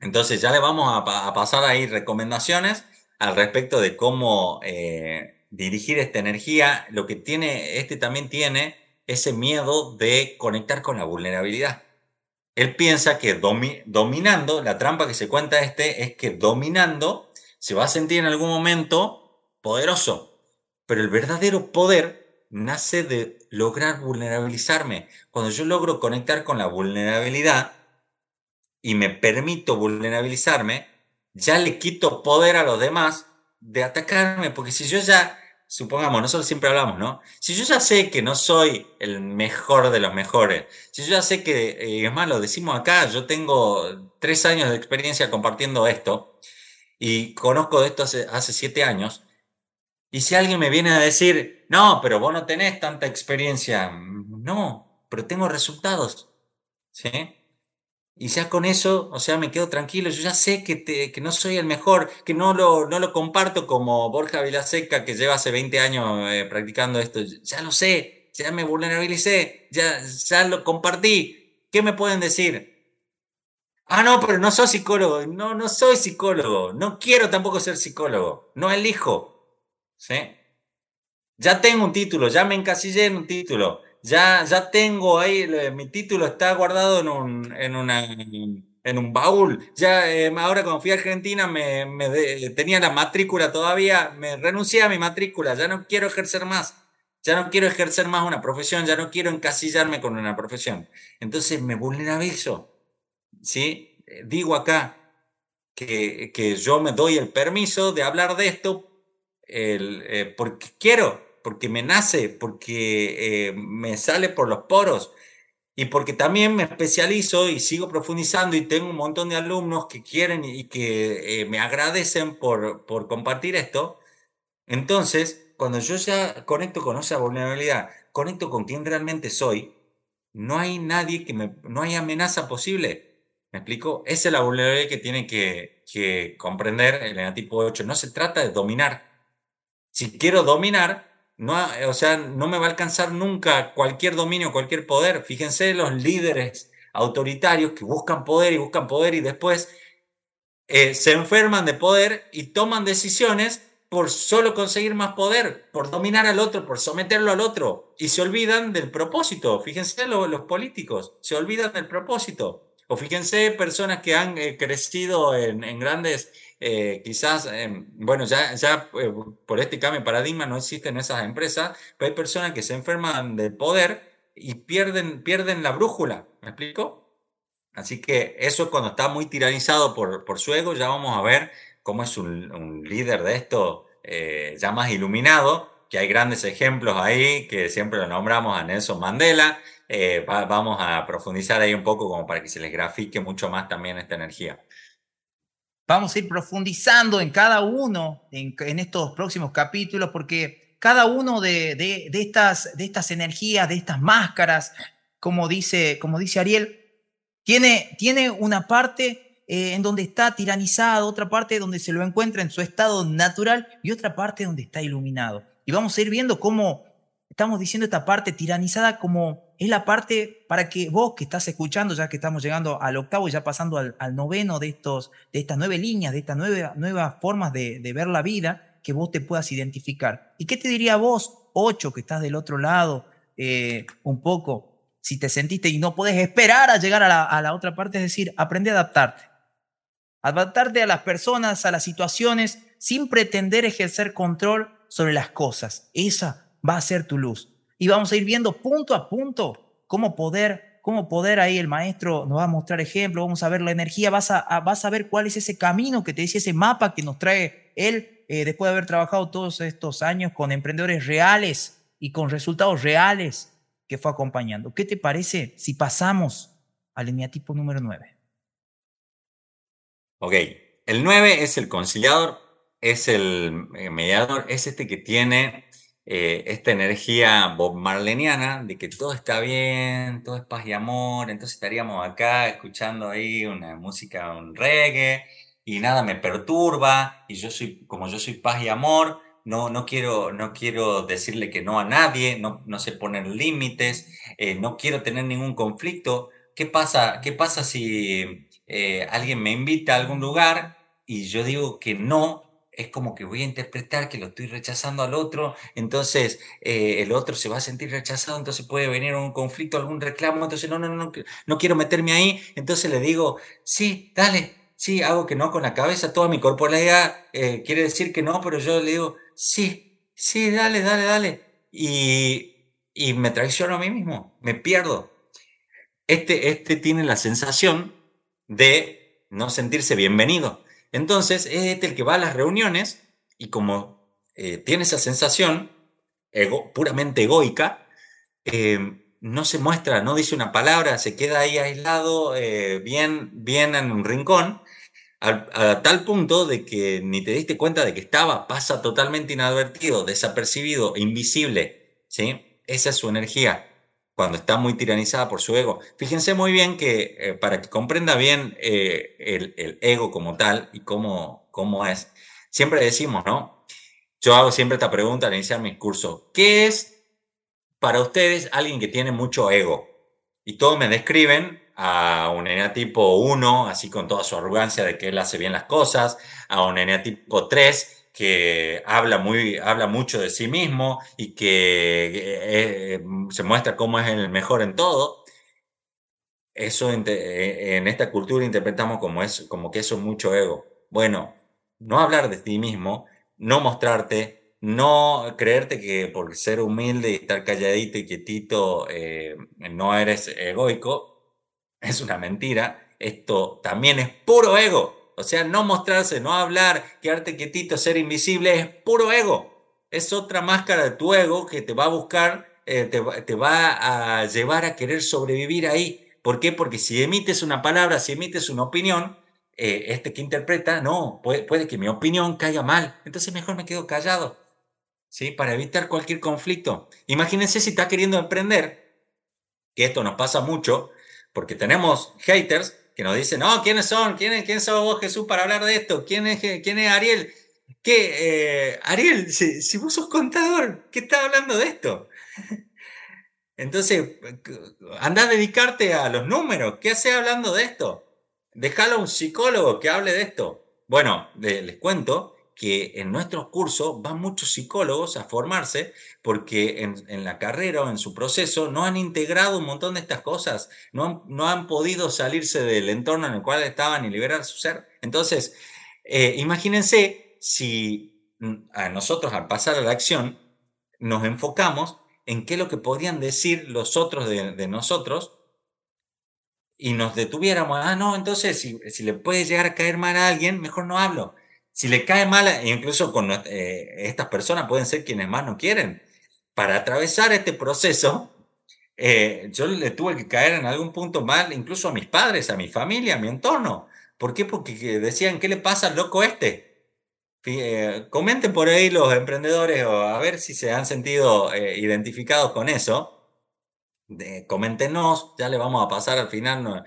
Entonces ya le vamos a, pasar ahí recomendaciones al respecto de cómo eh, dirigir esta energía. Lo que tiene, este también tiene ese miedo de conectar con la vulnerabilidad. Él piensa que dominando, la trampa que se cuenta este es que dominando se va a sentir en algún momento poderoso, pero el verdadero poder nace de lograr vulnerabilizarme. Cuando yo logro conectar con la vulnerabilidad y me permito vulnerabilizarme, ya le quito poder a los demás de atacarme, porque si yo ya supongamos, nosotros siempre hablamos, ¿no? Si yo ya sé que no soy el mejor de los mejores, si yo ya sé que, eh, es más, lo decimos acá, yo tengo tres años de experiencia compartiendo esto y conozco de esto hace, hace siete años, y si alguien me viene a decir, no, pero vos no tenés tanta experiencia, no, pero tengo resultados, ¿sí? Y ya con eso, o sea, me quedo tranquilo. Yo ya sé que, que no soy el mejor, que no lo, no lo comparto como Borja Vilaseca, que lleva hace 20 años eh, practicando esto. Ya lo sé, ya me vulnerabilicé, ya, ya lo compartí. ¿Qué me pueden decir? Ah, no, pero no soy psicólogo. No, no soy psicólogo. No quiero tampoco ser psicólogo. No elijo. ¿Sí? Ya tengo un título, ya me encasillé en un título ya, ya tengo ahí, mi título está guardado en un, en una, en un baúl. Ya eh, ahora cuando fui a Argentina me, tenía la matrícula todavía, me renuncié a mi matrícula, ya no quiero ejercer más. Ya no quiero ejercer más una profesión, ya no quiero encasillarme con una profesión. Entonces me vulnerabilizo. ¿sí? Digo acá que, que yo me doy el permiso de hablar de esto el, eh, porque quiero, porque me nace, porque eh, me sale por los poros y porque también me especializo y sigo profundizando y tengo un montón de alumnos que quieren y que eh, me agradecen por, por compartir esto. Entonces, cuando yo ya conecto con esa vulnerabilidad, conecto con quién realmente soy, no hay nadie que me, no hay amenaza posible. ¿Me explico? Esa es la vulnerabilidad que tiene que, que comprender el enatipo 8. No se trata de dominar. Si quiero dominar, no, o sea, no me va a alcanzar nunca cualquier dominio, cualquier poder. Fíjense los líderes autoritarios que buscan poder y buscan poder y después eh, se enferman de poder y toman decisiones por solo conseguir más poder, por dominar al otro, por someterlo al otro y se olvidan del propósito. Fíjense los políticos, se olvidan del propósito. O fíjense personas que han eh, crecido en, en grandes eh, quizás, em, bueno, ya, ya eh, por este cambio de paradigma no existen esas empresas, pero hay personas que se enferman del poder y pierden, pierden la brújula, ¿me explico? Así que eso cuando está muy tiranizado por, por su ego, ya vamos a ver cómo es un, líder de esto eh, ya más iluminado, que hay grandes ejemplos ahí, que siempre lo nombramos a Nelson Mandela. vamos a profundizar ahí un poco como para que se les grafique mucho más también esta energía. Vamos a ir profundizando en cada uno en, estos próximos capítulos porque cada uno de, estas, de estas energías, de estas máscaras, como dice, como dice Ariel, tiene, tiene una parte eh, en donde está tiranizado, otra parte donde se lo encuentra en su estado natural y otra parte donde está iluminado. Y vamos a ir viendo cómo estamos diciendo esta parte tiranizada como es la parte para que vos que estás escuchando, ya que estamos llegando al octavo y ya pasando al, noveno de, estos, de estas nueve líneas, de estas nueve, nuevas formas de, ver la vida, que vos te puedas identificar. ¿Y qué te diría vos, ocho, que estás del otro lado, eh, un poco, si te sentiste y no puedes esperar a llegar a la, a la otra parte, es decir, aprende a adaptarte. Adaptarte a las personas, a las situaciones, sin pretender ejercer control sobre las cosas. Esa va a ser tu luz y vamos a ir viendo punto a punto cómo poder, cómo poder ahí el maestro nos va a mostrar ejemplos, vamos a ver la energía, vas a, vas a ver cuál es ese camino que te dice, ese mapa que nos trae él eh, después de haber trabajado todos estos años con emprendedores reales y con resultados reales que fue acompañando. ¿Qué te parece si pasamos al eneatipo número 9? Ok, el 9 es el conciliador, es el eh, mediador, es este que tiene eh, esta energía Bob Marleniana de que todo está bien, todo es paz y amor, entonces estaríamos acá escuchando ahí una música, un reggae, y nada me perturba y yo soy como yo soy paz y amor, no, no, quiero, no quiero decirle que no a nadie, no, no sé poner límites, eh, no quiero tener ningún conflicto. ¿Qué pasa, qué pasa si eh, alguien me invita a algún lugar y yo digo que no? Es como que voy a interpretar que lo estoy rechazando al otro, entonces eh, el otro se va a sentir rechazado, entonces puede venir un conflicto, algún reclamo, entonces no, no, no, no quiero meterme ahí, entonces le digo, sí, dale, sí, hago que no con la cabeza, toda mi corporalidad quiere decir que no, pero yo le digo, sí, sí, dale, dale, dale. Y, y me traiciono a mí mismo, me pierdo. Este, este tiene la sensación de no sentirse bienvenido. Entonces es este el que va a las reuniones y como eh, tiene esa sensación puramente egoica, eh, no se muestra, no dice una palabra, se queda ahí aislado, eh, bien, bien en un rincón a, tal punto de que ni te diste cuenta de que estaba, pasa totalmente inadvertido, desapercibido, invisible, ¿sí? Esa es su energía cuando está muy tiranizada por su ego. Fíjense muy bien que eh, para que comprenda bien eh, el, ego como tal y cómo, cómo es, siempre decimos, ¿no? Yo hago siempre esta pregunta al iniciar mi curso. ¿Qué es para ustedes alguien que tiene mucho ego? Y todos me describen a un eneatipo 1, así con toda su arrogancia de que él hace bien las cosas, a un eneatipo 3, que habla, muy, habla mucho de sí mismo y que eh, se muestra como es el mejor en todo. Eso en, en, esta cultura interpretamos como, es, como que eso es mucho ego. Bueno, no hablar de ti mismo, no mostrarte, no creerte que por ser humilde y estar calladito y quietito eh, no eres egoico, es una mentira. Esto también es puro ego. O sea, no mostrarse, no hablar, quedarte quietito, ser invisible, es puro ego. Es otra máscara de tu ego que te va a buscar, eh, te, va a llevar a querer sobrevivir ahí. ¿Por qué? Porque si emites una palabra, si emites una opinión, eh, este que interpreta, no, puede, puede, que mi opinión caiga mal. Entonces mejor me quedo callado, ¿sí? Para evitar cualquier conflicto. Imagínense si está queriendo emprender, que esto nos pasa mucho, porque tenemos haters que nos dicen, no, ¿quiénes son? ¿Quién, quién sos vos, Jesús, para hablar de esto? ¿Quién es, quién es Ariel? ¿Qué, eh, Ariel, si, vos sos contador, ¿qué estás hablando de esto? Entonces, anda a dedicarte a los números. ¿Qué haces hablando de esto? Déjalo a un psicólogo que hable de esto. Bueno, les cuento que en nuestros cursos van muchos psicólogos a formarse porque en, la carrera o en su proceso no han integrado un montón de estas cosas, no han, no han podido salirse del entorno en el cual estaban y liberar su ser. Entonces, eh, imagínense si mm, a nosotros al pasar a la acción nos enfocamos en qué es lo que podrían decir los otros de, nosotros y nos detuviéramos, ah, no, entonces si, si le puede llegar a caer mal a alguien, mejor no hablo si le cae mal, incluso con eh, estas personas pueden ser quienes más no quieren. Para atravesar este proceso, eh, yo le tuve que caer en algún punto mal, incluso a mis padres, a mi familia, a mi entorno. ¿Por qué? Porque decían, ¿qué le pasa al loco este? Eh, comenten por ahí los emprendedores a ver si se han sentido identificados con eso. coméntenos, ya le vamos a pasar al final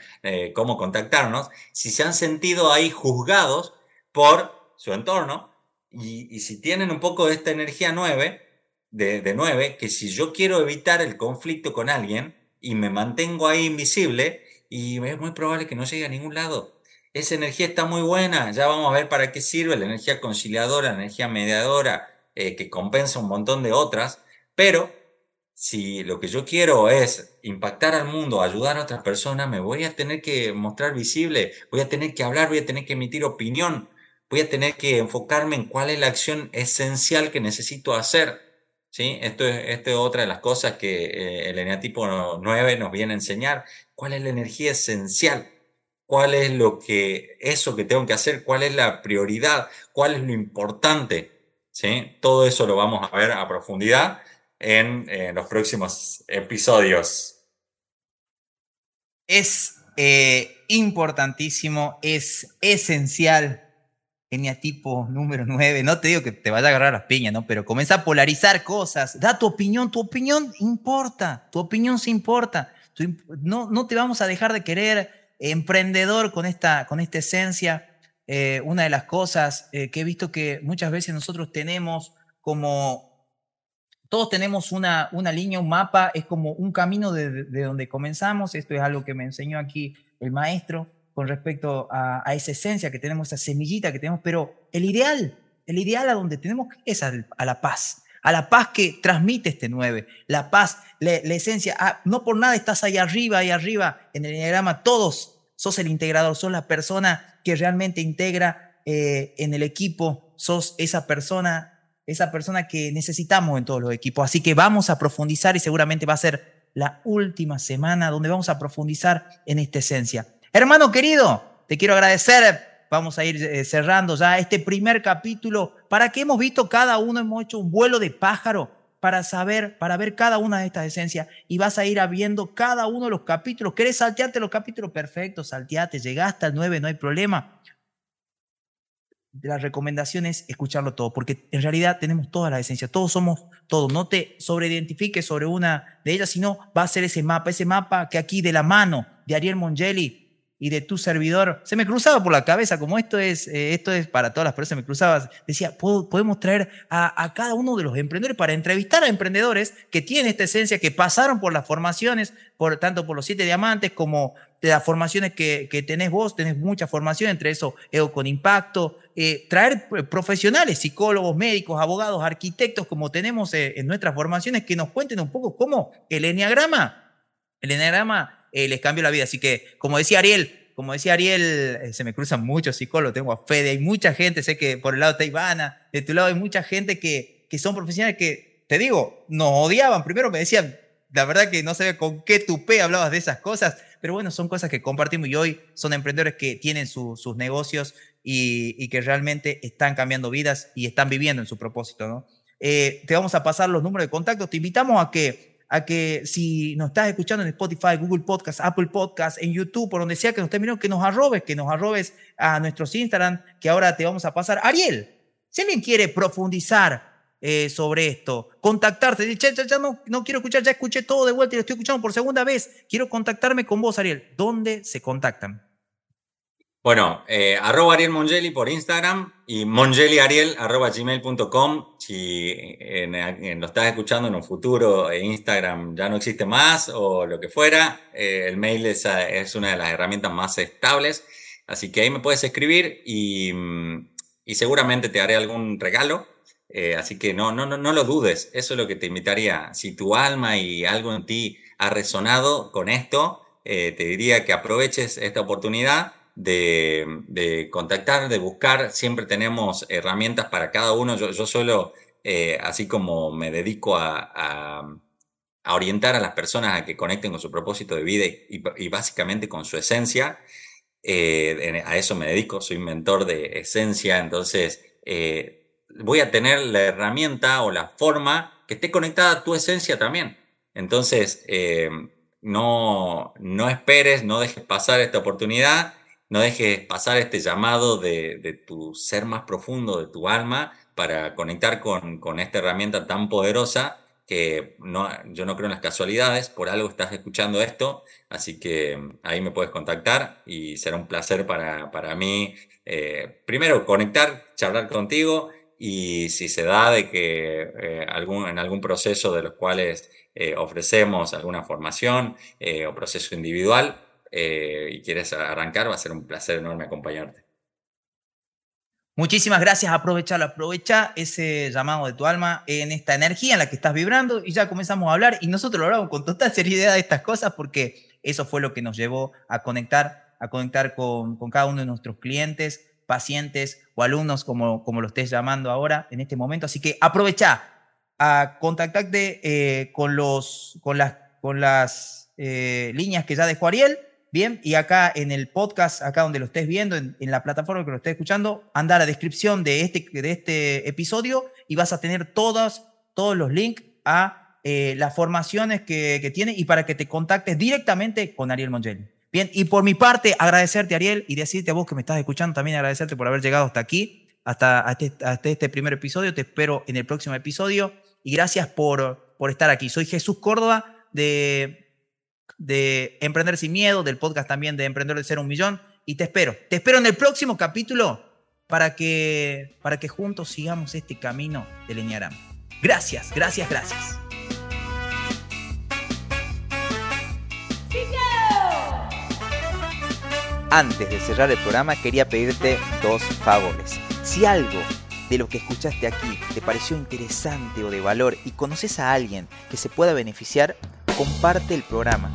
cómo contactarnos, si se han sentido ahí juzgados por su entorno, y, si tienen un poco de esta energía 9, de, de 9, que si yo quiero evitar el conflicto con alguien y me mantengo ahí invisible, y es muy probable que no llegue a ningún lado. Esa energía está muy buena, ya vamos a ver para qué sirve la energía conciliadora, la energía mediadora, eh, que compensa un montón de otras, pero si lo que yo quiero es impactar al mundo, ayudar a otras personas, me voy a tener que mostrar visible, voy a tener que hablar, voy a tener que emitir opinión, voy a tener que enfocarme en cuál es la acción esencial que necesito hacer. ¿sí? Esto, es, esto es otra de las cosas que eh, el eneatipo 9 nos viene a enseñar. ¿Cuál es la energía esencial? ¿Cuál es lo que, eso que tengo que hacer? ¿Cuál es la prioridad? ¿Cuál es lo importante? ¿Sí? Todo eso lo vamos a ver a profundidad en, los próximos episodios. Es eh, importantísimo, es esencial tipo número 9, no te digo que te vaya a agarrar las piñas, ¿no? Pero comienza a polarizar cosas, da tu opinión, tu opinión importa, tu opinión sí importa. No, no te vamos a dejar de querer emprendedor con esta, con esta esencia, eh, una de las cosas eh, que he visto que muchas veces nosotros tenemos como, todos tenemos una, una línea, un mapa, es como un camino de, de donde comenzamos, esto es algo que me enseñó aquí el maestro con respecto a, esa esencia que tenemos, esa semillita que tenemos, pero el ideal, el ideal a donde tenemos es a, a la paz, a la paz que transmite este 9, la paz, la, la esencia, ah, no por nada estás ahí arriba, ahí arriba en el diagrama, todos sos el integrador, sos la persona que realmente integra eh, en el equipo, sos esa persona, esa persona que necesitamos en todos los equipos. Así que vamos a profundizar y seguramente va a ser la última semana donde vamos a profundizar en esta esencia. Hermano querido, te quiero agradecer. Vamos a ir eh, cerrando ya este primer capítulo. ¿Para que hemos visto cada uno? Hemos hecho un vuelo de pájaro para saber, para ver cada una de estas esencias y vas a ir viendo cada uno de los capítulos. ¿Querés saltearte los capítulos? Perfecto, salteate, llegaste al 9, no hay problema. La recomendación es escucharlo todo, porque en realidad tenemos toda la esencia, todos somos todos. No te sobreidentifiques sobre una de ellas, sino va a ser ese mapa, ese mapa que aquí de la mano de Ariel Mongeli y de tu servidor, se me cruzaba por la cabeza, como esto es, eh, esto es para todas las personas, me cruzaba, decía, podemos traer a, cada uno de los emprendedores para entrevistar a emprendedores que tienen esta esencia, que pasaron por las formaciones, por, tanto por los siete diamantes como de las formaciones que, que tenés vos, tenés mucha formación, entre eso Ego con Impacto, eh, traer profesionales, psicólogos, médicos, abogados, arquitectos, como tenemos eh, en nuestras formaciones, que nos cuenten un poco cómo el enneagrama, el enneagrama eh, les cambió la vida. Así que, como decía Ariel, como decía Ariel, eh, se me cruzan muchos psicólogos, tengo a Fede, hay mucha gente, sé que por el lado de Ivana, de tu lado hay mucha gente que, que son profesionales que, te digo, nos odiaban. Primero me decían, la verdad que no sabía con qué tupé hablabas de esas cosas, pero bueno, son cosas que compartimos y hoy son emprendedores que tienen sus negocios y, y, que realmente están cambiando vidas y están viviendo en su propósito, ¿no? Eh, te vamos a pasar los números de contacto. Te invitamos a que a que si nos estás escuchando en Spotify, Google Podcast, Apple Podcast, en YouTube, por donde sea que nos estés mirando, que nos arrobes, que nos arrobes a nuestros Instagram, que ahora te vamos a pasar. Ariel, si alguien quiere profundizar eh, sobre esto, contactarte, ya, ya, ya no, no quiero escuchar, ya escuché todo de vuelta y lo estoy escuchando por segunda vez, quiero contactarme con vos, Ariel. ¿Dónde se contactan? Bueno, eh, arroba Ariel Mongeli por Instagram y mongeliariel arroba gmail.com. Si en, en, lo estás escuchando en un futuro Instagram ya no existe más o lo que fuera, eh, el mail es, una de las herramientas más estables. Así que ahí me puedes escribir y, y seguramente te haré algún regalo. Eh, así que no, no, no, no lo dudes. Eso es lo que te invitaría. Si tu alma y algo en ti ha resonado con esto, eh, te diría que aproveches esta oportunidad de, de, contactar, de buscar. Siempre tenemos herramientas para cada uno. Yo, yo solo, eh, así como me dedico a, a, a, orientar a las personas a que conecten con su propósito de vida y, y básicamente con su esencia, eh, a eso me dedico. Soy mentor de esencia, entonces eh, voy a tener la herramienta o la forma que esté conectada a tu esencia también. Entonces, eh, no, no esperes, no dejes pasar esta oportunidad no dejes pasar este llamado de, tu ser más profundo, de tu alma, para conectar con, esta herramienta tan poderosa que no, yo no creo en las casualidades, por algo estás escuchando esto, así que mm, ahí me puedes contactar y será un placer para, para mí, eh, primero conectar, charlar contigo y si se da de que eh, algún, en algún proceso de los cuales eh, ofrecemos alguna formación o proceso individual, eh, y quieres arrancar, va a ser un placer enorme acompañarte. Muchísimas gracias, aprovechalo, aprovecha ese llamado de tu alma en esta energía en la que estás vibrando y ya comenzamos a hablar y nosotros hablamos con total seriedad de estas cosas porque eso fue lo que nos llevó a conectar, a conectar con, con cada uno de nuestros clientes, pacientes o alumnos, como, como lo estés llamando ahora en este momento. Así que aprovecha a contactarte eh, con, los, con las, con las eh, líneas que ya dejó Ariel Bien, y acá en el podcast, acá donde lo estés viendo, en, la plataforma que lo estés escuchando, anda a la descripción de este, de este episodio y vas a tener todos, todos los links a eh, las formaciones que, que, tiene y para que te contactes directamente con Ariel Mongeli. Bien, y por mi parte, agradecerte, Ariel, y decirte a vos que me estás escuchando, también agradecerte por haber llegado hasta aquí, hasta, hasta, este, hasta este primer episodio. Te espero en el próximo episodio y gracias por, por estar aquí. Soy Jesús Córdoba de de Emprender sin Miedo, del podcast también de Emprender de Ser un Millón. y te espero. Te espero en el próximo capítulo para que, para que juntos sigamos este camino del Enneagrama. Gracias, gracias, gracias. Antes de cerrar el programa quería pedirte dos favores. Si algo de lo que escuchaste aquí te pareció interesante o de valor y conoces a alguien que se pueda beneficiar, comparte el programa.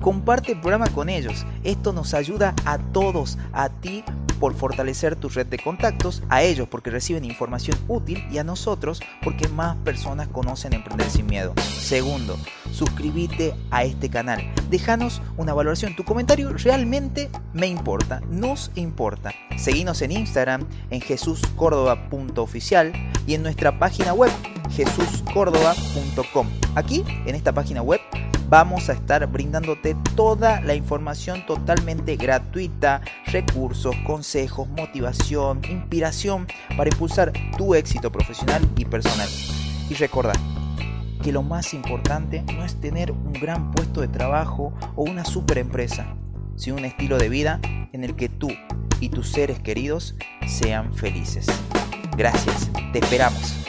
Comparte el programa con ellos. Esto nos ayuda a todos, a ti por fortalecer tu red de contactos, a ellos porque reciben información útil y a nosotros porque más personas conocen Emprender sin Miedo. Segundo, suscríbete a este canal. Déjanos una valoración. Tu comentario realmente me importa, nos importa. Seguinos en Instagram en jesuscórdoba.oficial y en nuestra página web jesuscórdoba.com. Aquí, en esta página web, vamos a estar brindándote toda la información totalmente gratuita, recursos, consejos, motivación, inspiración para impulsar tu éxito profesional y personal. Y recuerda que lo más importante no es tener un gran puesto de trabajo o una super empresa, sino un estilo de vida en el que tú y tus seres queridos sean felices. Gracias, te esperamos.